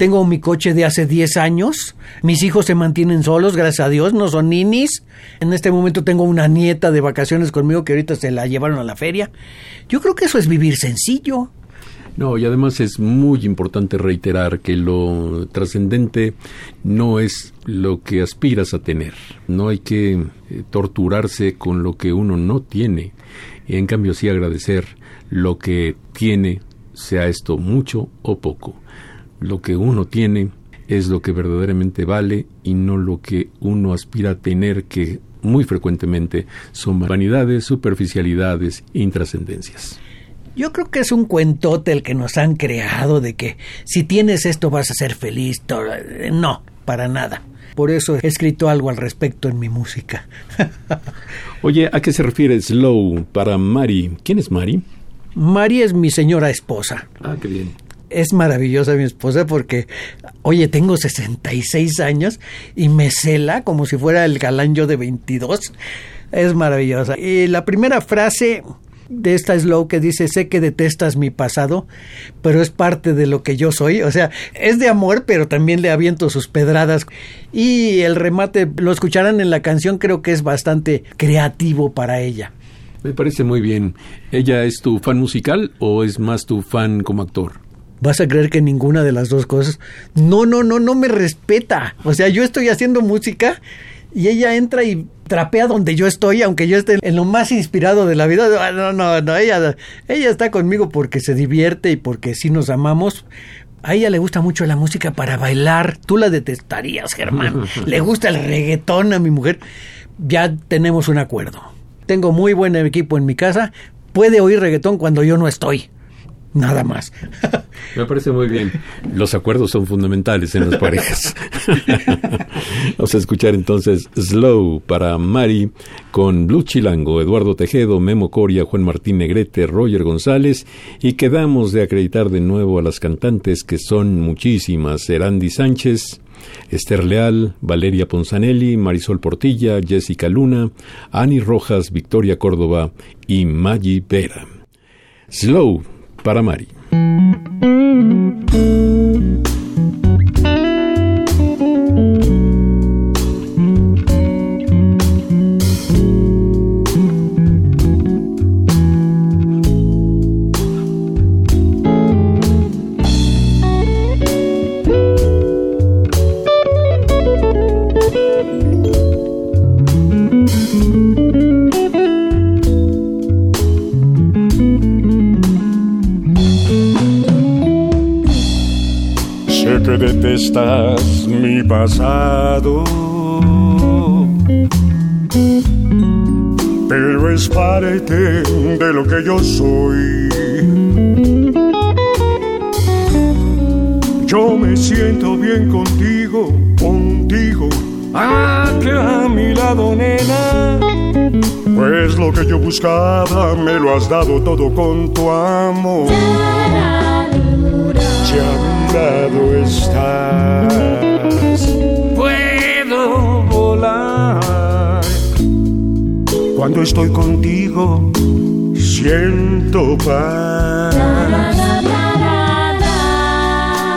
tengo mi coche de hace 10 años. Mis hijos se mantienen solos, gracias a Dios, no son ninis. En este momento tengo una nieta de vacaciones conmigo que ahorita se la llevaron a la feria. Yo creo que eso es vivir sencillo. No, y además es muy importante reiterar que lo trascendente no es lo que aspiras a tener. No hay que eh, torturarse con lo que uno no tiene. Y en cambio sí agradecer lo que tiene, sea esto mucho o poco lo que uno tiene es lo que verdaderamente vale y no lo que uno aspira a tener que muy frecuentemente son vanidades, superficialidades, intrascendencias. Yo creo que es un cuentote el que nos han creado de que si tienes esto vas a ser feliz. No, para nada. Por eso he escrito algo al respecto en mi música. Oye, ¿a qué se refiere Slow para Mari? ¿Quién es Mari? Mari es mi señora esposa. Ah, qué bien es maravillosa mi esposa porque, oye, tengo 66 años y me cela como si fuera el galán yo de 22. Es maravillosa. Y la primera frase de esta slow que dice, sé que detestas mi pasado, pero es parte de lo que yo soy. O sea, es de amor, pero también le aviento sus pedradas. Y el remate, lo escucharán en la canción, creo que es bastante creativo para ella. Me parece muy bien. ¿Ella es tu fan musical o es más tu fan como actor? Vas a creer que ninguna de las dos cosas. No, no, no, no me respeta. O sea, yo estoy haciendo música y ella entra y trapea donde yo estoy, aunque yo esté en lo más inspirado de la vida. Ah, no, no, no, ella, ella está conmigo porque se divierte y porque sí nos amamos. A ella le gusta mucho la música para bailar. Tú la detestarías, Germán. le gusta el reggaetón a mi mujer. Ya tenemos un acuerdo. Tengo muy buen equipo en mi casa. Puede oír reggaetón cuando yo no estoy. Nada más. Me parece muy bien. Los acuerdos son fundamentales en las parejas. Vamos a escuchar entonces Slow para Mari con Blue Chilango, Eduardo Tejedo, Memo Coria, Juan Martín Negrete, Roger González y quedamos de acreditar de nuevo a las cantantes que son muchísimas. Erandi Sánchez, Esther Leal, Valeria Ponzanelli, Marisol Portilla, Jessica Luna, Ani Rojas, Victoria Córdoba y Maggie Vera. Slow para Mari. Pasado. Pero es parte de lo que yo soy. Yo me siento bien contigo, contigo, aquí a mi lado, nena. Pues lo que yo buscaba me lo has dado todo con tu amor estás. Cuando estoy contigo, siento paz.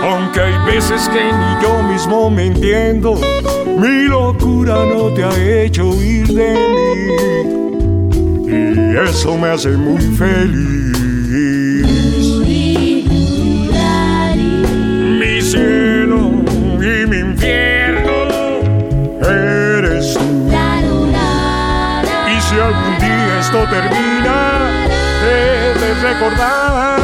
Aunque hay veces que ni yo mismo me entiendo, mi locura no te ha hecho huir de mí. Y eso me hace muy feliz. Termina, debes recordar,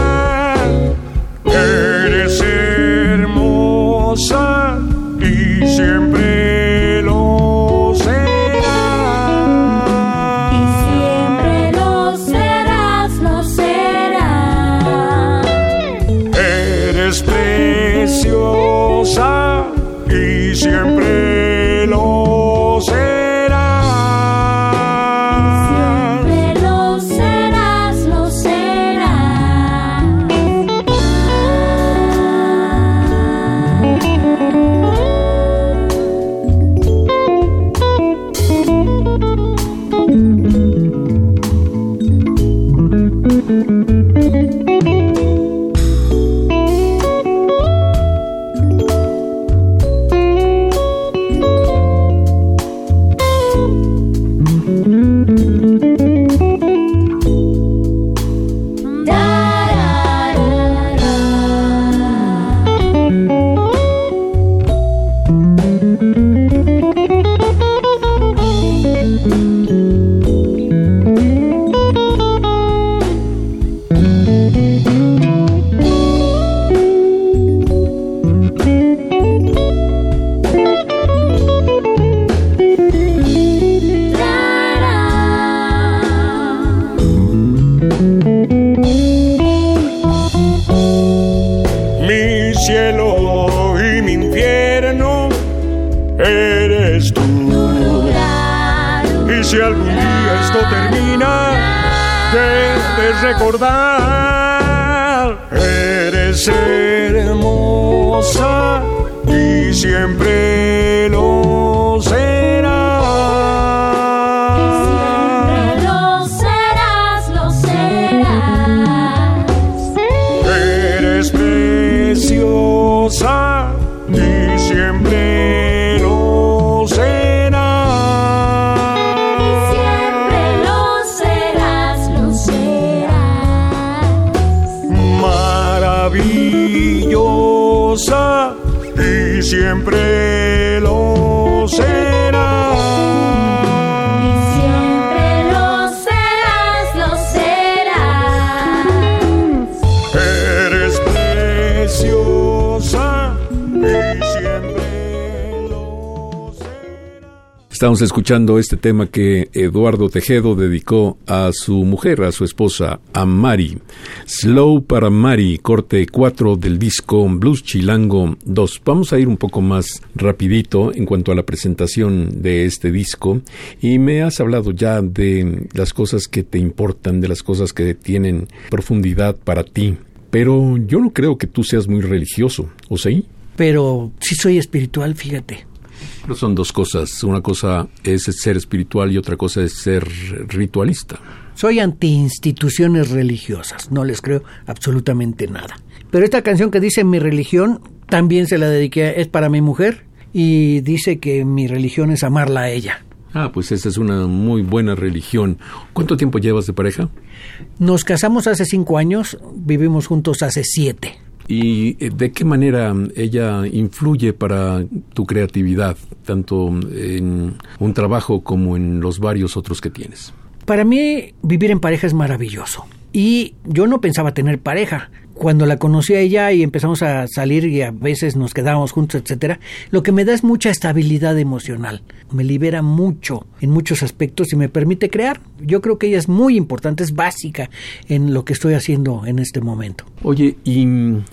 Escuchando este tema que Eduardo Tejedo dedicó a su mujer, a su esposa, a Mari. Slow para Mari, corte 4 del disco Blues Chilango 2. Vamos a ir un poco más rapidito en cuanto a la presentación de este disco y me has hablado ya de las cosas que te importan, de las cosas que tienen profundidad para ti. Pero yo no creo que tú seas muy religioso, ¿o sí? Pero sí soy espiritual, fíjate. Pero son dos cosas. Una cosa es ser espiritual y otra cosa es ser ritualista. Soy anti instituciones religiosas, no les creo absolutamente nada. Pero esta canción que dice mi religión también se la dediqué, es para mi mujer y dice que mi religión es amarla a ella. Ah, pues esa es una muy buena religión. ¿Cuánto tiempo llevas de pareja? Nos casamos hace cinco años, vivimos juntos hace siete. ¿Y eh, de qué manera ella influye para tu creatividad, tanto en un trabajo como en los varios otros que tienes? Para mí vivir en pareja es maravilloso. Y yo no pensaba tener pareja cuando la conocí a ella y empezamos a salir y a veces nos quedábamos juntos, etcétera, lo que me da es mucha estabilidad emocional. Me libera mucho en muchos aspectos y me permite crear. Yo creo que ella es muy importante, es básica en lo que estoy haciendo en este momento. Oye, ¿y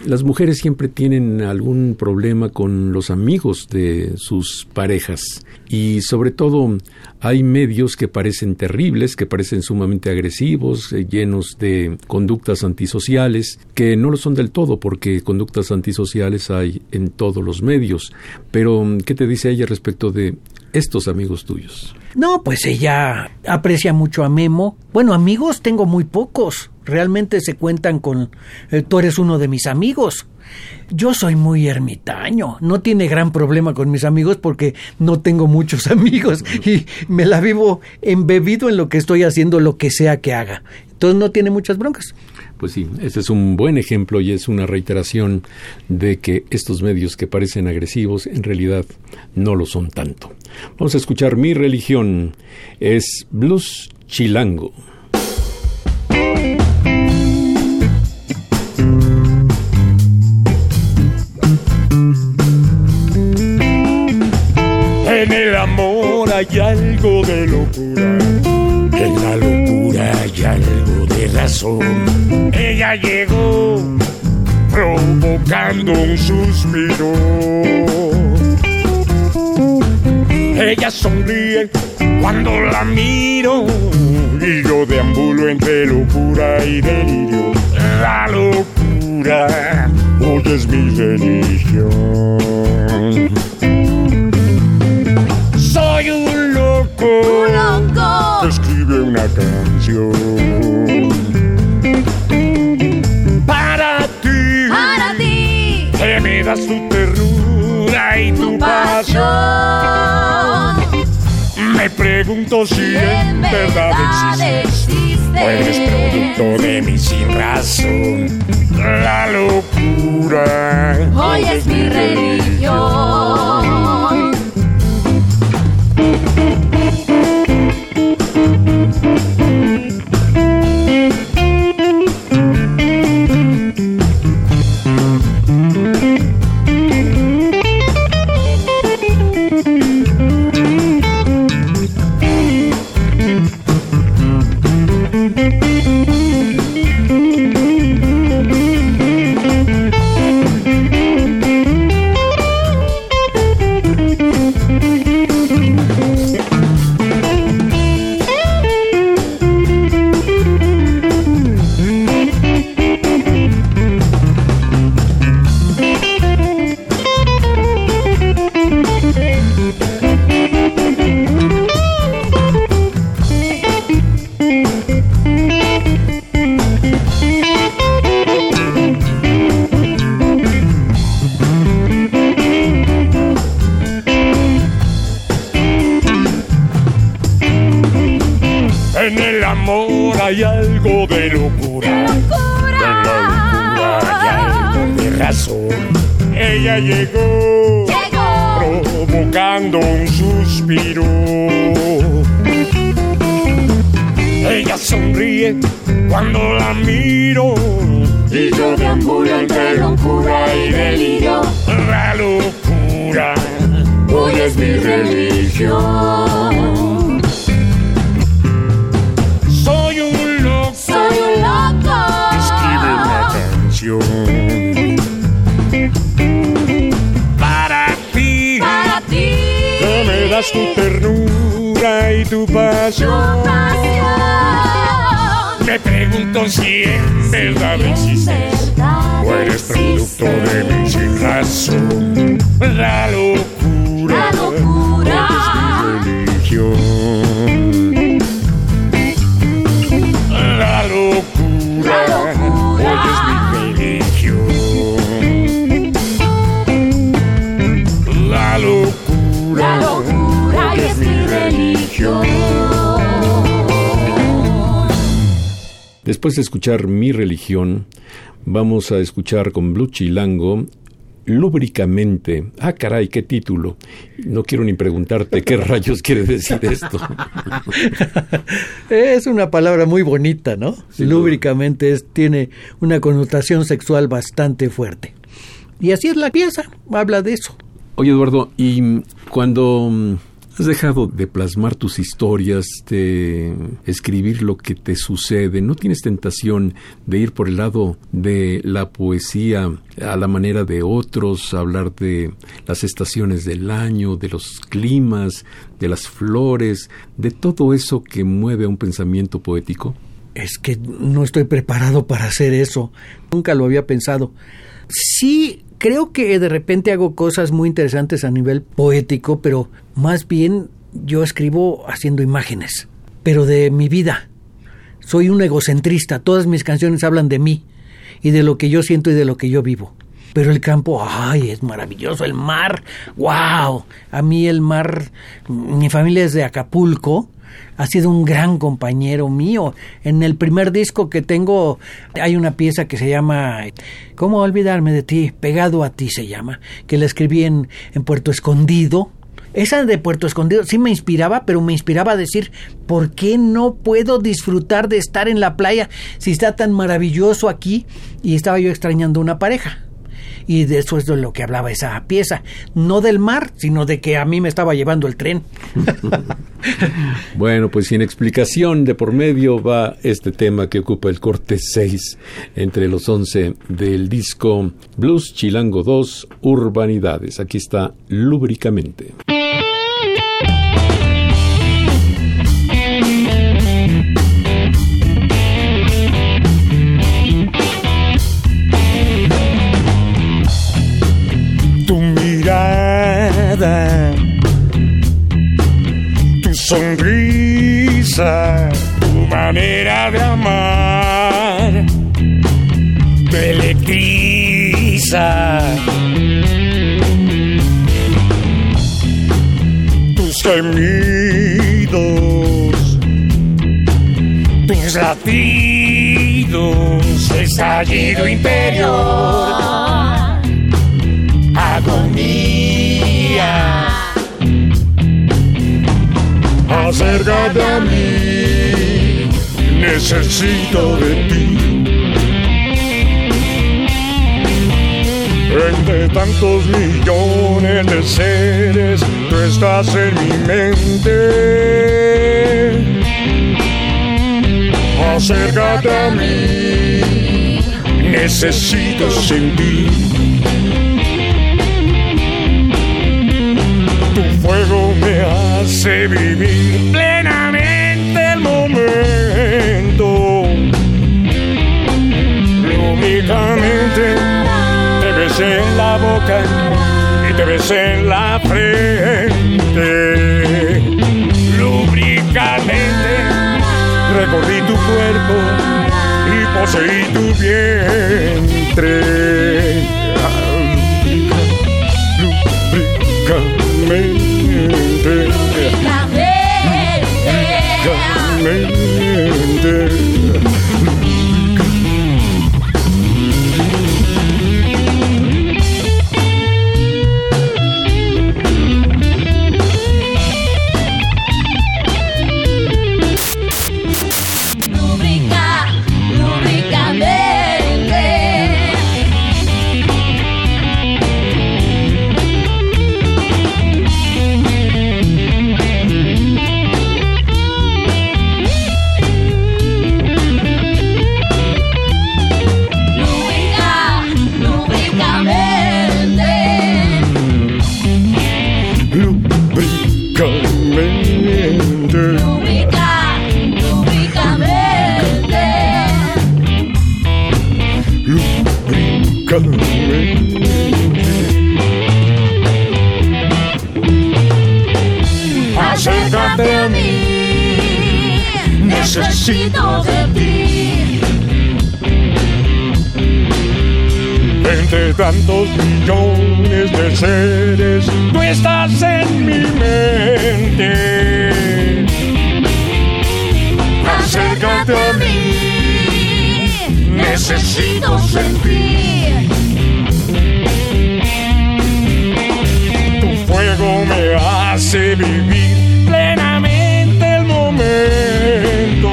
las mujeres siempre tienen algún problema con los amigos de sus parejas? Y sobre todo hay medios que parecen terribles, que parecen sumamente agresivos, eh, llenos de conductas antisociales, que no lo son del todo porque conductas antisociales hay en todos los medios. Pero, ¿qué te dice ella respecto de estos amigos tuyos? No, pues ella aprecia mucho a Memo. Bueno, amigos tengo muy pocos. Realmente se cuentan con... Eh, tú eres uno de mis amigos. Yo soy muy ermitaño, no tiene gran problema con mis amigos porque no tengo muchos amigos y me la vivo embebido en lo que estoy haciendo, lo que sea que haga. Entonces no tiene muchas broncas. Pues sí, ese es un buen ejemplo y es una reiteración de que estos medios que parecen agresivos en realidad no lo son tanto. Vamos a escuchar Mi religión es blues chilango. En el amor hay algo de locura, en la locura hay algo de razón. Ella llegó provocando un suspiro. Ella sonríe cuando la miro y yo deambulo entre locura y delirio. La locura hoy es mi religión. Un loco. que escribe una canción para ti, Para ti, que me das tu ternura y tu tu pasión. Me pregunto si en verdad existes. O eres producto de mi sin razón. La locura Hoy es mi religión. Escuchar Mi religión, vamos a escuchar con Blue Chilango Lúbricamente. Ah, caray, qué título. No quiero ni preguntarte qué rayos quiere decir esto. Es una palabra muy bonita, ¿no? Lúbricamente es, tiene una connotación sexual bastante fuerte. Y así es la pieza, habla de eso. Oye, Eduardo, y cuando mm, has dejado de plasmar tus historias, de escribir lo que te sucede, ¿no tienes tentación de ir por el lado de la poesía a la manera de otros, hablar de las estaciones del año, de los climas, de las flores, de todo eso que mueve a un pensamiento poético? Es que no estoy preparado para hacer eso. Nunca lo había pensado. Sí, creo que de repente hago cosas muy interesantes a nivel poético, pero más bien yo escribo haciendo imágenes, pero de mi vida. Soy un egocentrista. Todas mis canciones hablan de mí y de lo que yo siento y de lo que yo vivo. Pero el campo, ay, es maravilloso. El mar, wow. A mí el mar, mi familia es de Acapulco. Ha sido un gran compañero mío. En el primer disco que tengo hay una pieza que se llama ¿Cómo olvidarme de ti? Pegado a ti se llama, que la escribí en, Puerto Escondido. Esa de Puerto Escondido sí me inspiraba, pero me inspiraba a decir, ¿por qué no puedo disfrutar de estar en la playa si está tan maravilloso aquí? Y estaba yo extrañando una pareja. Y de eso es de lo que hablaba esa pieza. No del mar, sino de que a mí me estaba llevando el tren. Bueno, pues sin explicación de por medio va este tema que ocupa el corte 6 entre los 11 del disco Blues Chilango 2 Urbanidades. Aquí está lúbricamente. Sonrisa, tu manera de amar, me electriza. Tus gemidos, tus latidos, estallido interior agonía. Acércate a mí, necesito de ti. Entre tantos millones de seres, tú estás en mi mente. Acércate a mí, necesito sentir. Hace vivir plenamente el momento. Lúbricamente te besé en la boca y te besé en la frente. Lúbricamente recorrí tu cuerpo y poseí tu vientre. Lúbricamente. Lúbricamente. Tantos millones de seres, tú estás en mi mente. Acércate a mí, necesito sentir. Tu fuego me hace vivir plenamente el momento.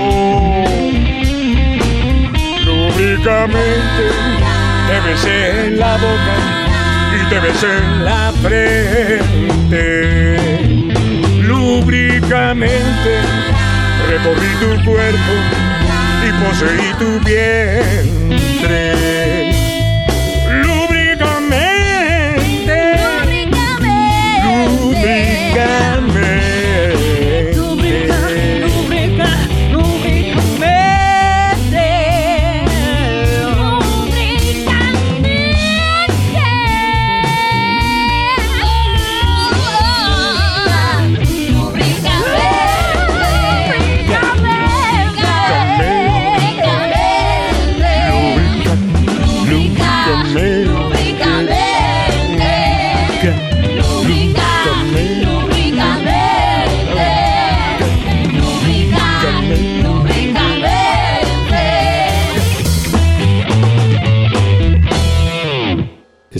Lúbricamente te besé en la boca y te besé en la frente. Lúbricamente recorrí tu cuerpo y poseí tu vientre.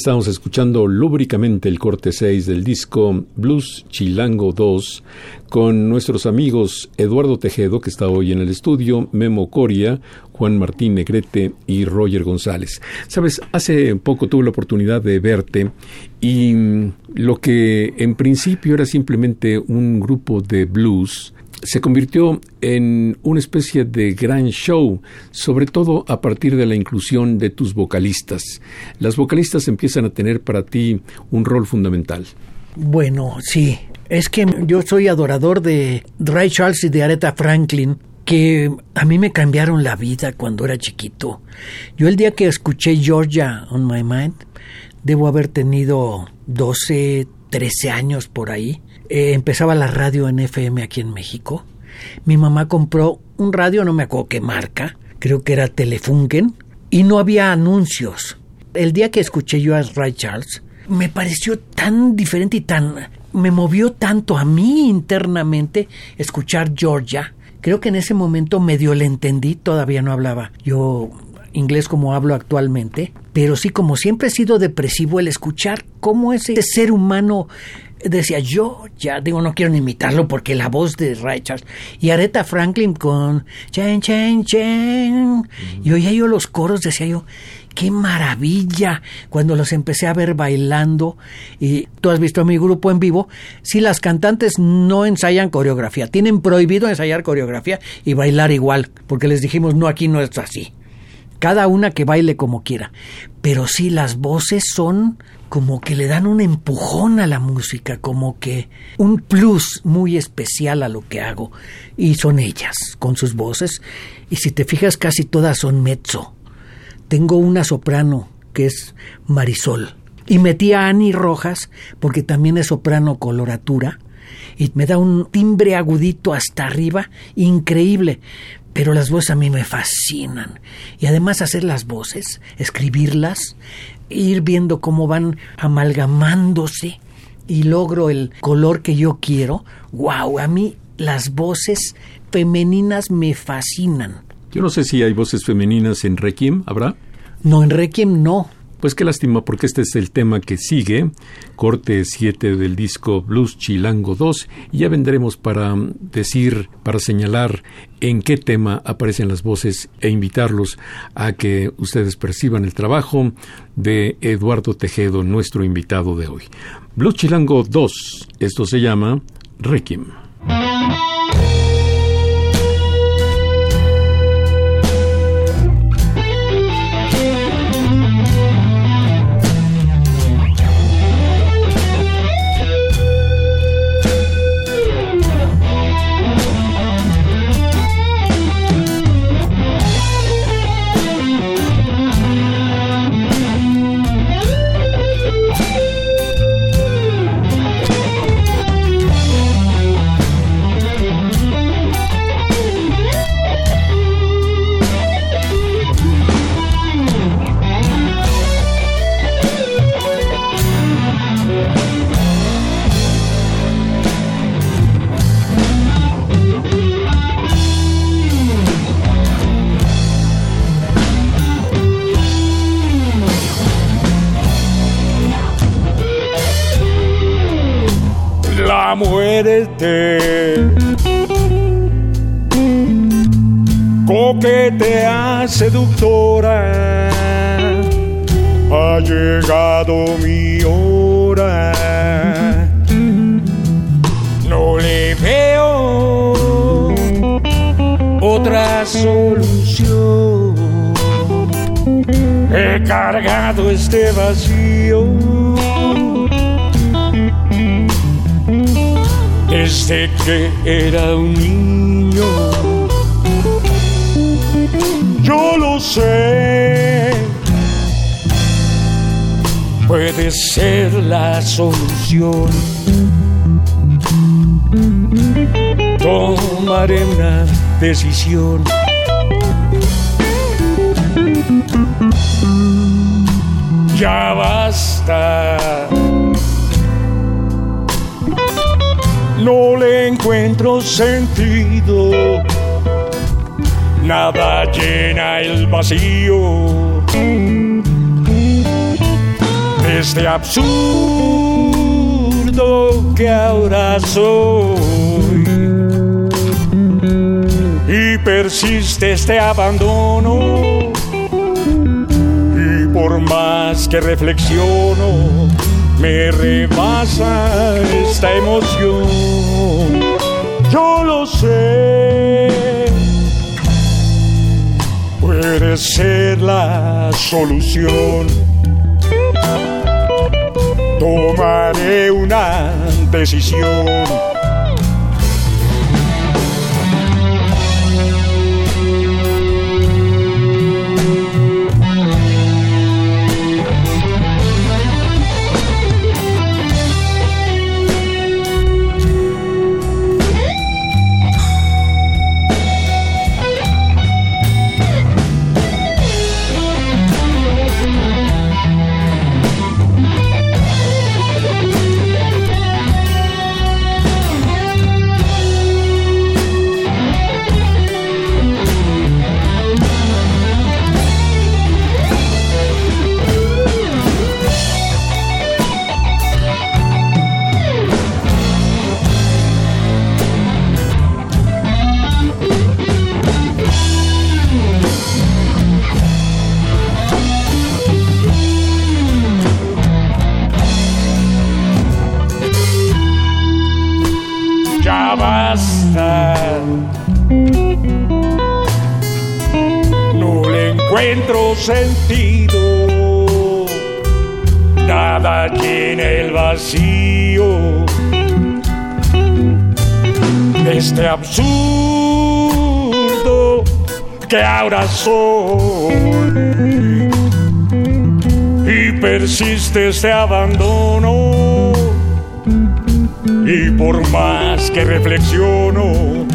Estamos escuchando lúbricamente el corte 6 del disco Blues Chilango 2 con nuestros amigos Eduardo Tejedo, que está hoy en el estudio, Memo Coria, Juan Martín Negrete y Roger González. Sabes, hace poco tuve la oportunidad de verte y mm, lo que en principio era simplemente un grupo de blues se convirtió en una especie de gran show, sobre todo a partir de la inclusión de tus vocalistas. Las vocalistas empiezan a tener para ti un rol fundamental. Bueno, sí. Es que yo soy adorador de Ray Charles y de Aretha Franklin, que a mí me cambiaron la vida cuando era chiquito. Yo el día que escuché Georgia on My Mind, debo haber tenido 12, 13 años por ahí. Eh, empezaba la radio en FM aquí en México. Mi mamá compró un radio, no me acuerdo qué marca, creo que era Telefunken, y no había anuncios. El día que escuché yo a Ray Charles, me pareció tan diferente y tan... me movió tanto a mí internamente escuchar Georgia. Creo que en ese momento medio le entendí, todavía no hablaba yo inglés como hablo actualmente, pero sí como siempre he sido depresivo el escuchar cómo ese ser humano decía yo, ya digo, no quiero ni imitarlo porque la voz de Ray Charles. Y Aretha Franklin con chen, chen, chen, y oía yo los coros, decía yo, qué maravilla. Cuando los empecé a ver bailando y tú has visto a mi grupo en vivo si las cantantes no ensayan coreografía tienen prohibido ensayar coreografía y bailar igual porque les dijimos no aquí no es así. Cada una que baile como quiera. Pero sí las voces son como que le dan un empujón a la música, como que un plus muy especial a lo que hago. Y son ellas, con sus voces. Y si te fijas, casi todas son mezzo. Tengo una soprano que es Marisol. Y metí a Ani Rojas, porque también es soprano coloratura. Y me da un timbre agudito hasta arriba, increíble. Pero las voces a mí me fascinan. Y además hacer las voces, escribirlas, ir viendo cómo van amalgamándose y logro el color que yo quiero. ¡Wow! A mí las voces femeninas me fascinan. Yo no sé si hay voces femeninas en Requiem, ¿habrá? No, en Requiem no. Pues qué lástima porque este es el tema que sigue, corte 7 del disco Blues Chilango 2, y ya vendremos para decir, para señalar en qué tema aparecen las voces e invitarlos a que ustedes perciban el trabajo de Eduardo Tejedo, nuestro invitado de hoy. Blues Chilango 2, esto se llama Requiem. La muerte. Coquetea seductora, ha llegado mi hora. No le veo otra solución. He cargado este vacío desde que era un niño. Yo lo sé, puede ser la solución. Tomaré una decisión. Ya basta no le encuentro sentido. Nada llena el vacío. Este absurdo que ahora soy. Y persiste este abandono. Y por más que reflexiono, me rebasa esta emoción. Yo lo sé, puede ser la solución. Tomaré una decisión sentido, nada llena el vacío. Este absurdo que ahora soy y persiste este abandono. Y por más que reflexiono,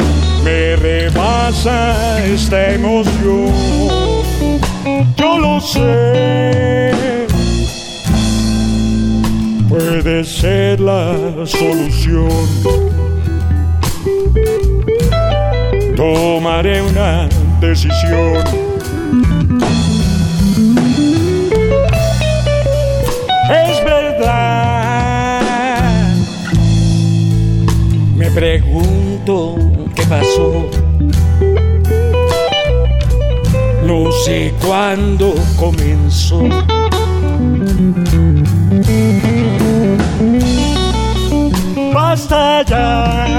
me rebasa esta emoción yo lo sé. Puede ser la solución. Tomaré una decisión. Es verdad. Me pregunto qué pasó no sé cuándo comenzó. Basta ya,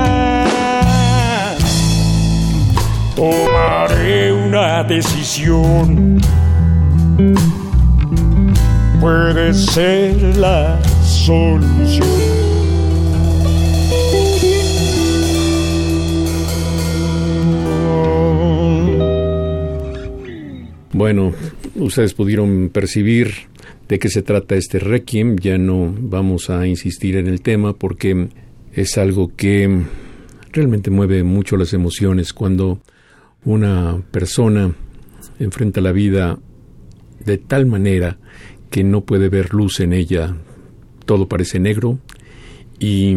tomaré una decisión. Puede ser la solución. Bueno, ustedes pudieron percibir de qué se trata este requiem, ya no vamos a insistir en el tema porque es algo que realmente mueve mucho las emociones cuando una persona enfrenta la vida de tal manera que no puede ver luz en ella, todo parece negro y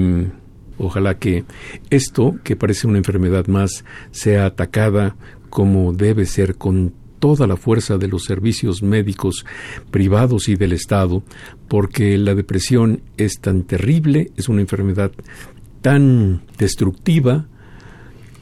ojalá que esto, que parece una enfermedad más, sea atacada como debe ser con toda la fuerza de los servicios médicos privados y del Estado, porque la depresión es tan terrible, es una enfermedad tan destructiva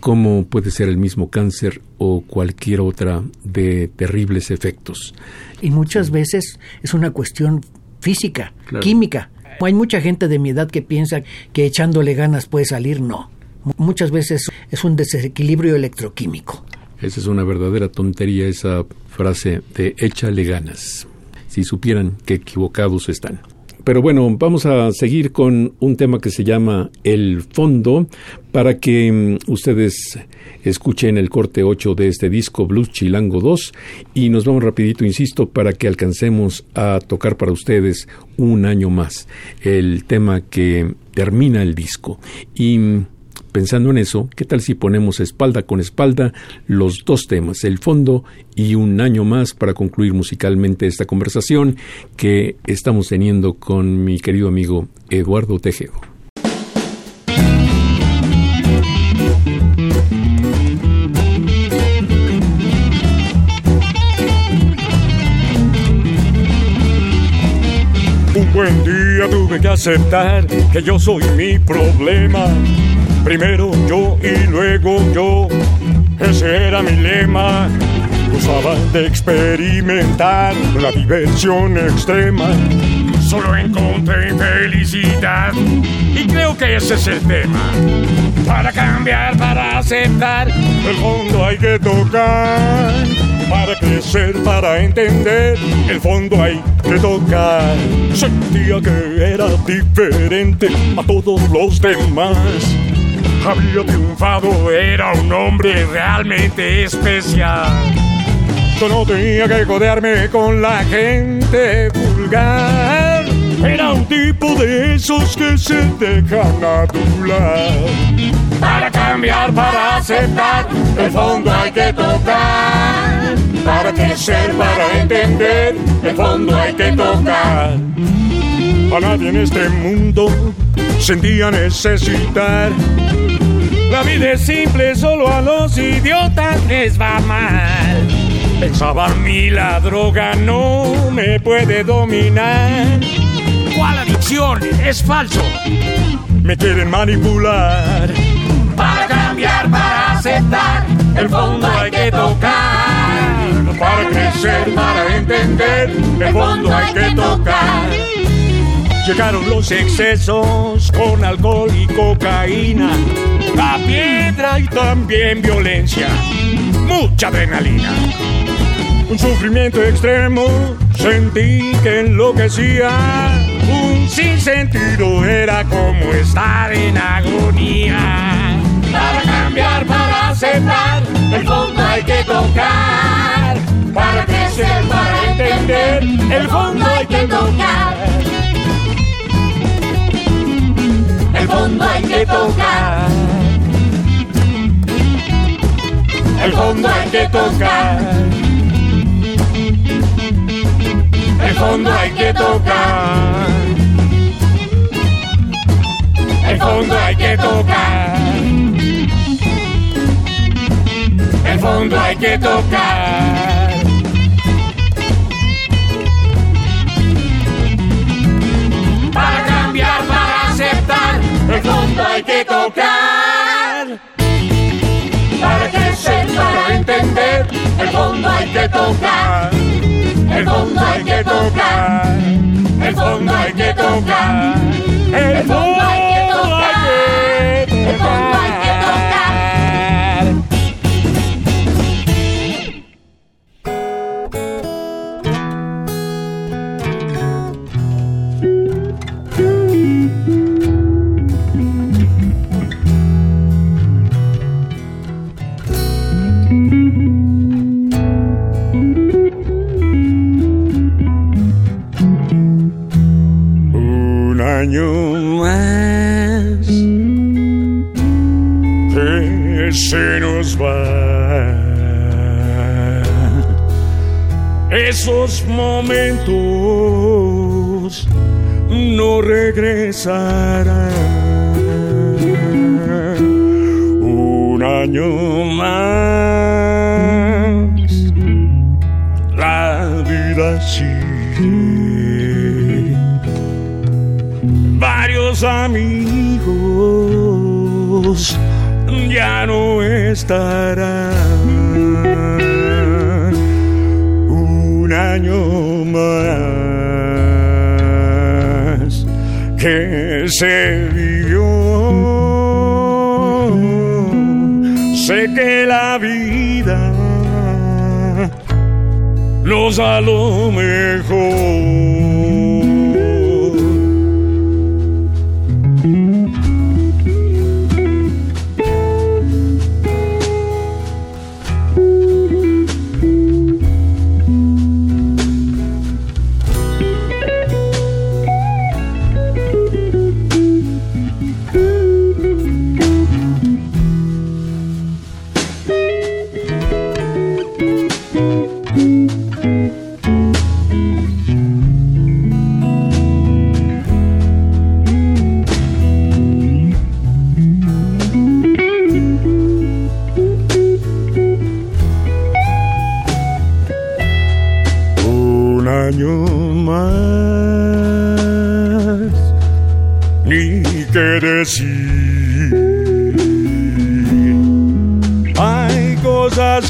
como puede ser el mismo cáncer o cualquier otra de terribles efectos. Y muchas veces es una cuestión física, química. Hay mucha gente de mi edad que piensa que echándole ganas puede salir, no. Muchas veces es un desequilibrio electroquímico. Esa es una verdadera tontería, esa frase de échale ganas. Si supieran qué equivocados están. Pero bueno, vamos a seguir con un tema que se llama El Fondo para que mm, ustedes escuchen el corte 8 de este disco Blues Chilango 2 y nos vamos rapidito, insisto, para que alcancemos a tocar para ustedes un año más el tema que termina el disco. Y mm, Pensando en eso, ¿qué tal si ponemos espalda con espalda los dos temas, el fondo y un año más para concluir musicalmente esta conversación que estamos teniendo con mi querido amigo Eduardo Tejedo? Un buen día tuve que aceptar que yo soy mi problema Primero yo y luego yo, ese era mi lema. Usaba de experimentar la diversión extrema. Solo encontré felicidad y creo que ese es el tema. Para cambiar, para aceptar, el fondo hay que tocar. Para crecer, para entender, el fondo hay que tocar. Sentía que era diferente a todos los demás había triunfado, era un hombre realmente especial. Yo no tenía que codearme con la gente vulgar. Era un tipo de esos que se dejan adular. Para cambiar, para aceptar, el fondo hay que tocar. Para crecer, para entender, el fondo hay que tocar. A nadie en este mundo sentía necesitar la vida es simple, solo a los idiotas les va mal. Pensaba a mí la droga no me puede dominar. ¿Cuál adicción? Es falso. Me quieren manipular. Aceptar, el fondo hay que tocar. Para crecer, para entender, el fondo hay que tocar. Llegaron los excesos con alcohol y cocaína la piedra y también violencia, mucha adrenalina. Un sufrimiento extremo, sentí que enloquecía. Un sinsentido era como estar en agonía. Para aceptar, el fondo hay que tocar. Para crecer, para entender, el fondo hay que tocar. El fondo hay que tocar. el fondo hay que tocar. El fondo hay que tocar. El fondo hay que tocar. El fondo hay que tocar. Para cambiar, para aceptar, el fondo hay que tocar para entender, el fondo hay que tocar, el fondo hay que tocar, el fondo hay que tocar, el fondo hay que tocar, el fondo hay que tocar. Se nos va. Esos momentos no regresarán. Un año estarán. Un año más que se vivió. Sé que la vida nos da lo mejor.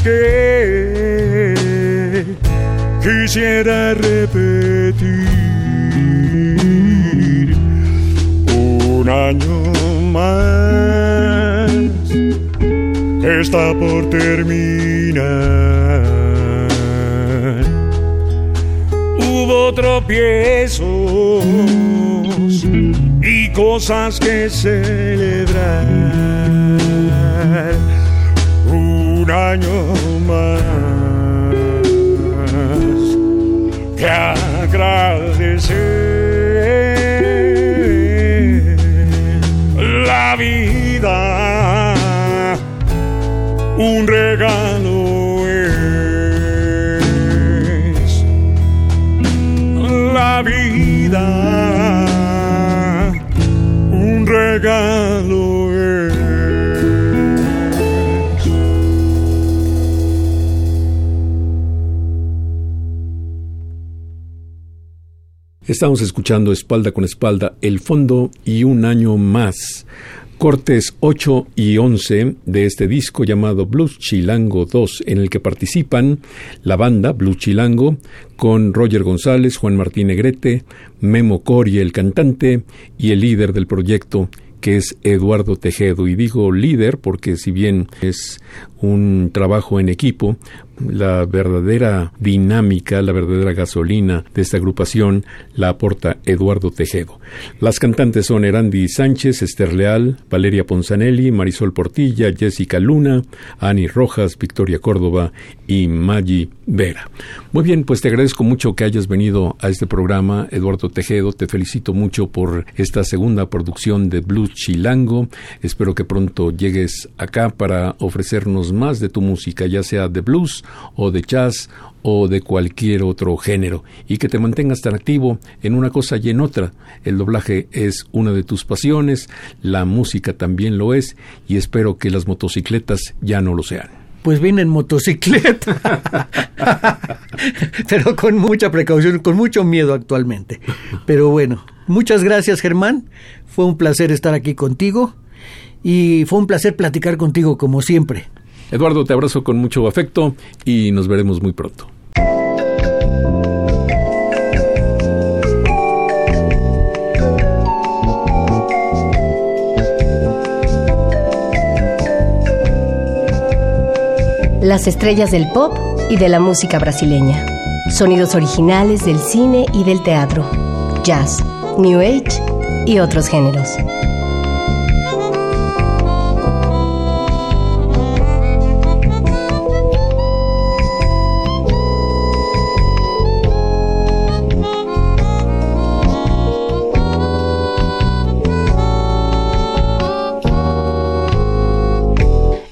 Que quisiera repetir. Un año más está por terminar. Hubo tropiezos cosas que celebrar. Un año más que agradecer. La vida, un regalo Estamos escuchando espalda con espalda el fondo y un año más. Cortes 8 y 11 de este disco llamado Blues Chilango 2, en el que participan la banda Blues Chilango con Roger González, Juan Martín Negrete, Memo Cori, el cantante, y el líder del proyecto, que es Eduardo Tejedo. Y digo líder porque si bien es un trabajo en equipo, la verdadera dinámica, la verdadera gasolina de esta agrupación la aporta Eduardo Tejedo. Las cantantes son Erandi Sánchez, Esther Leal, Valeria Ponzanelli, Marisol Portilla, Jessica Luna, Ani Rojas, Victoria Córdoba y Maggi Vera. Muy bien, pues te agradezco mucho que hayas venido a este programa, Eduardo Tejedo. Te felicito mucho por esta segunda producción de Blues Chilango. Espero que pronto llegues acá para ofrecernos más de tu música, ya sea de blues o de jazz o de cualquier otro género y que te mantengas tan activo en una cosa y en otra. El doblaje es una de tus pasiones, la música también lo es y espero que las motocicletas ya no lo sean. Pues vine en motocicleta, pero con mucha precaución, con mucho miedo actualmente. Pero bueno, muchas gracias Germán, fue un placer estar aquí contigo y fue un placer platicar contigo como siempre. Eduardo, te abrazo con mucho afecto y nos veremos muy pronto. Las estrellas del pop y de la música brasileña. Sonidos originales del cine y del teatro. Jazz, New Age y otros géneros.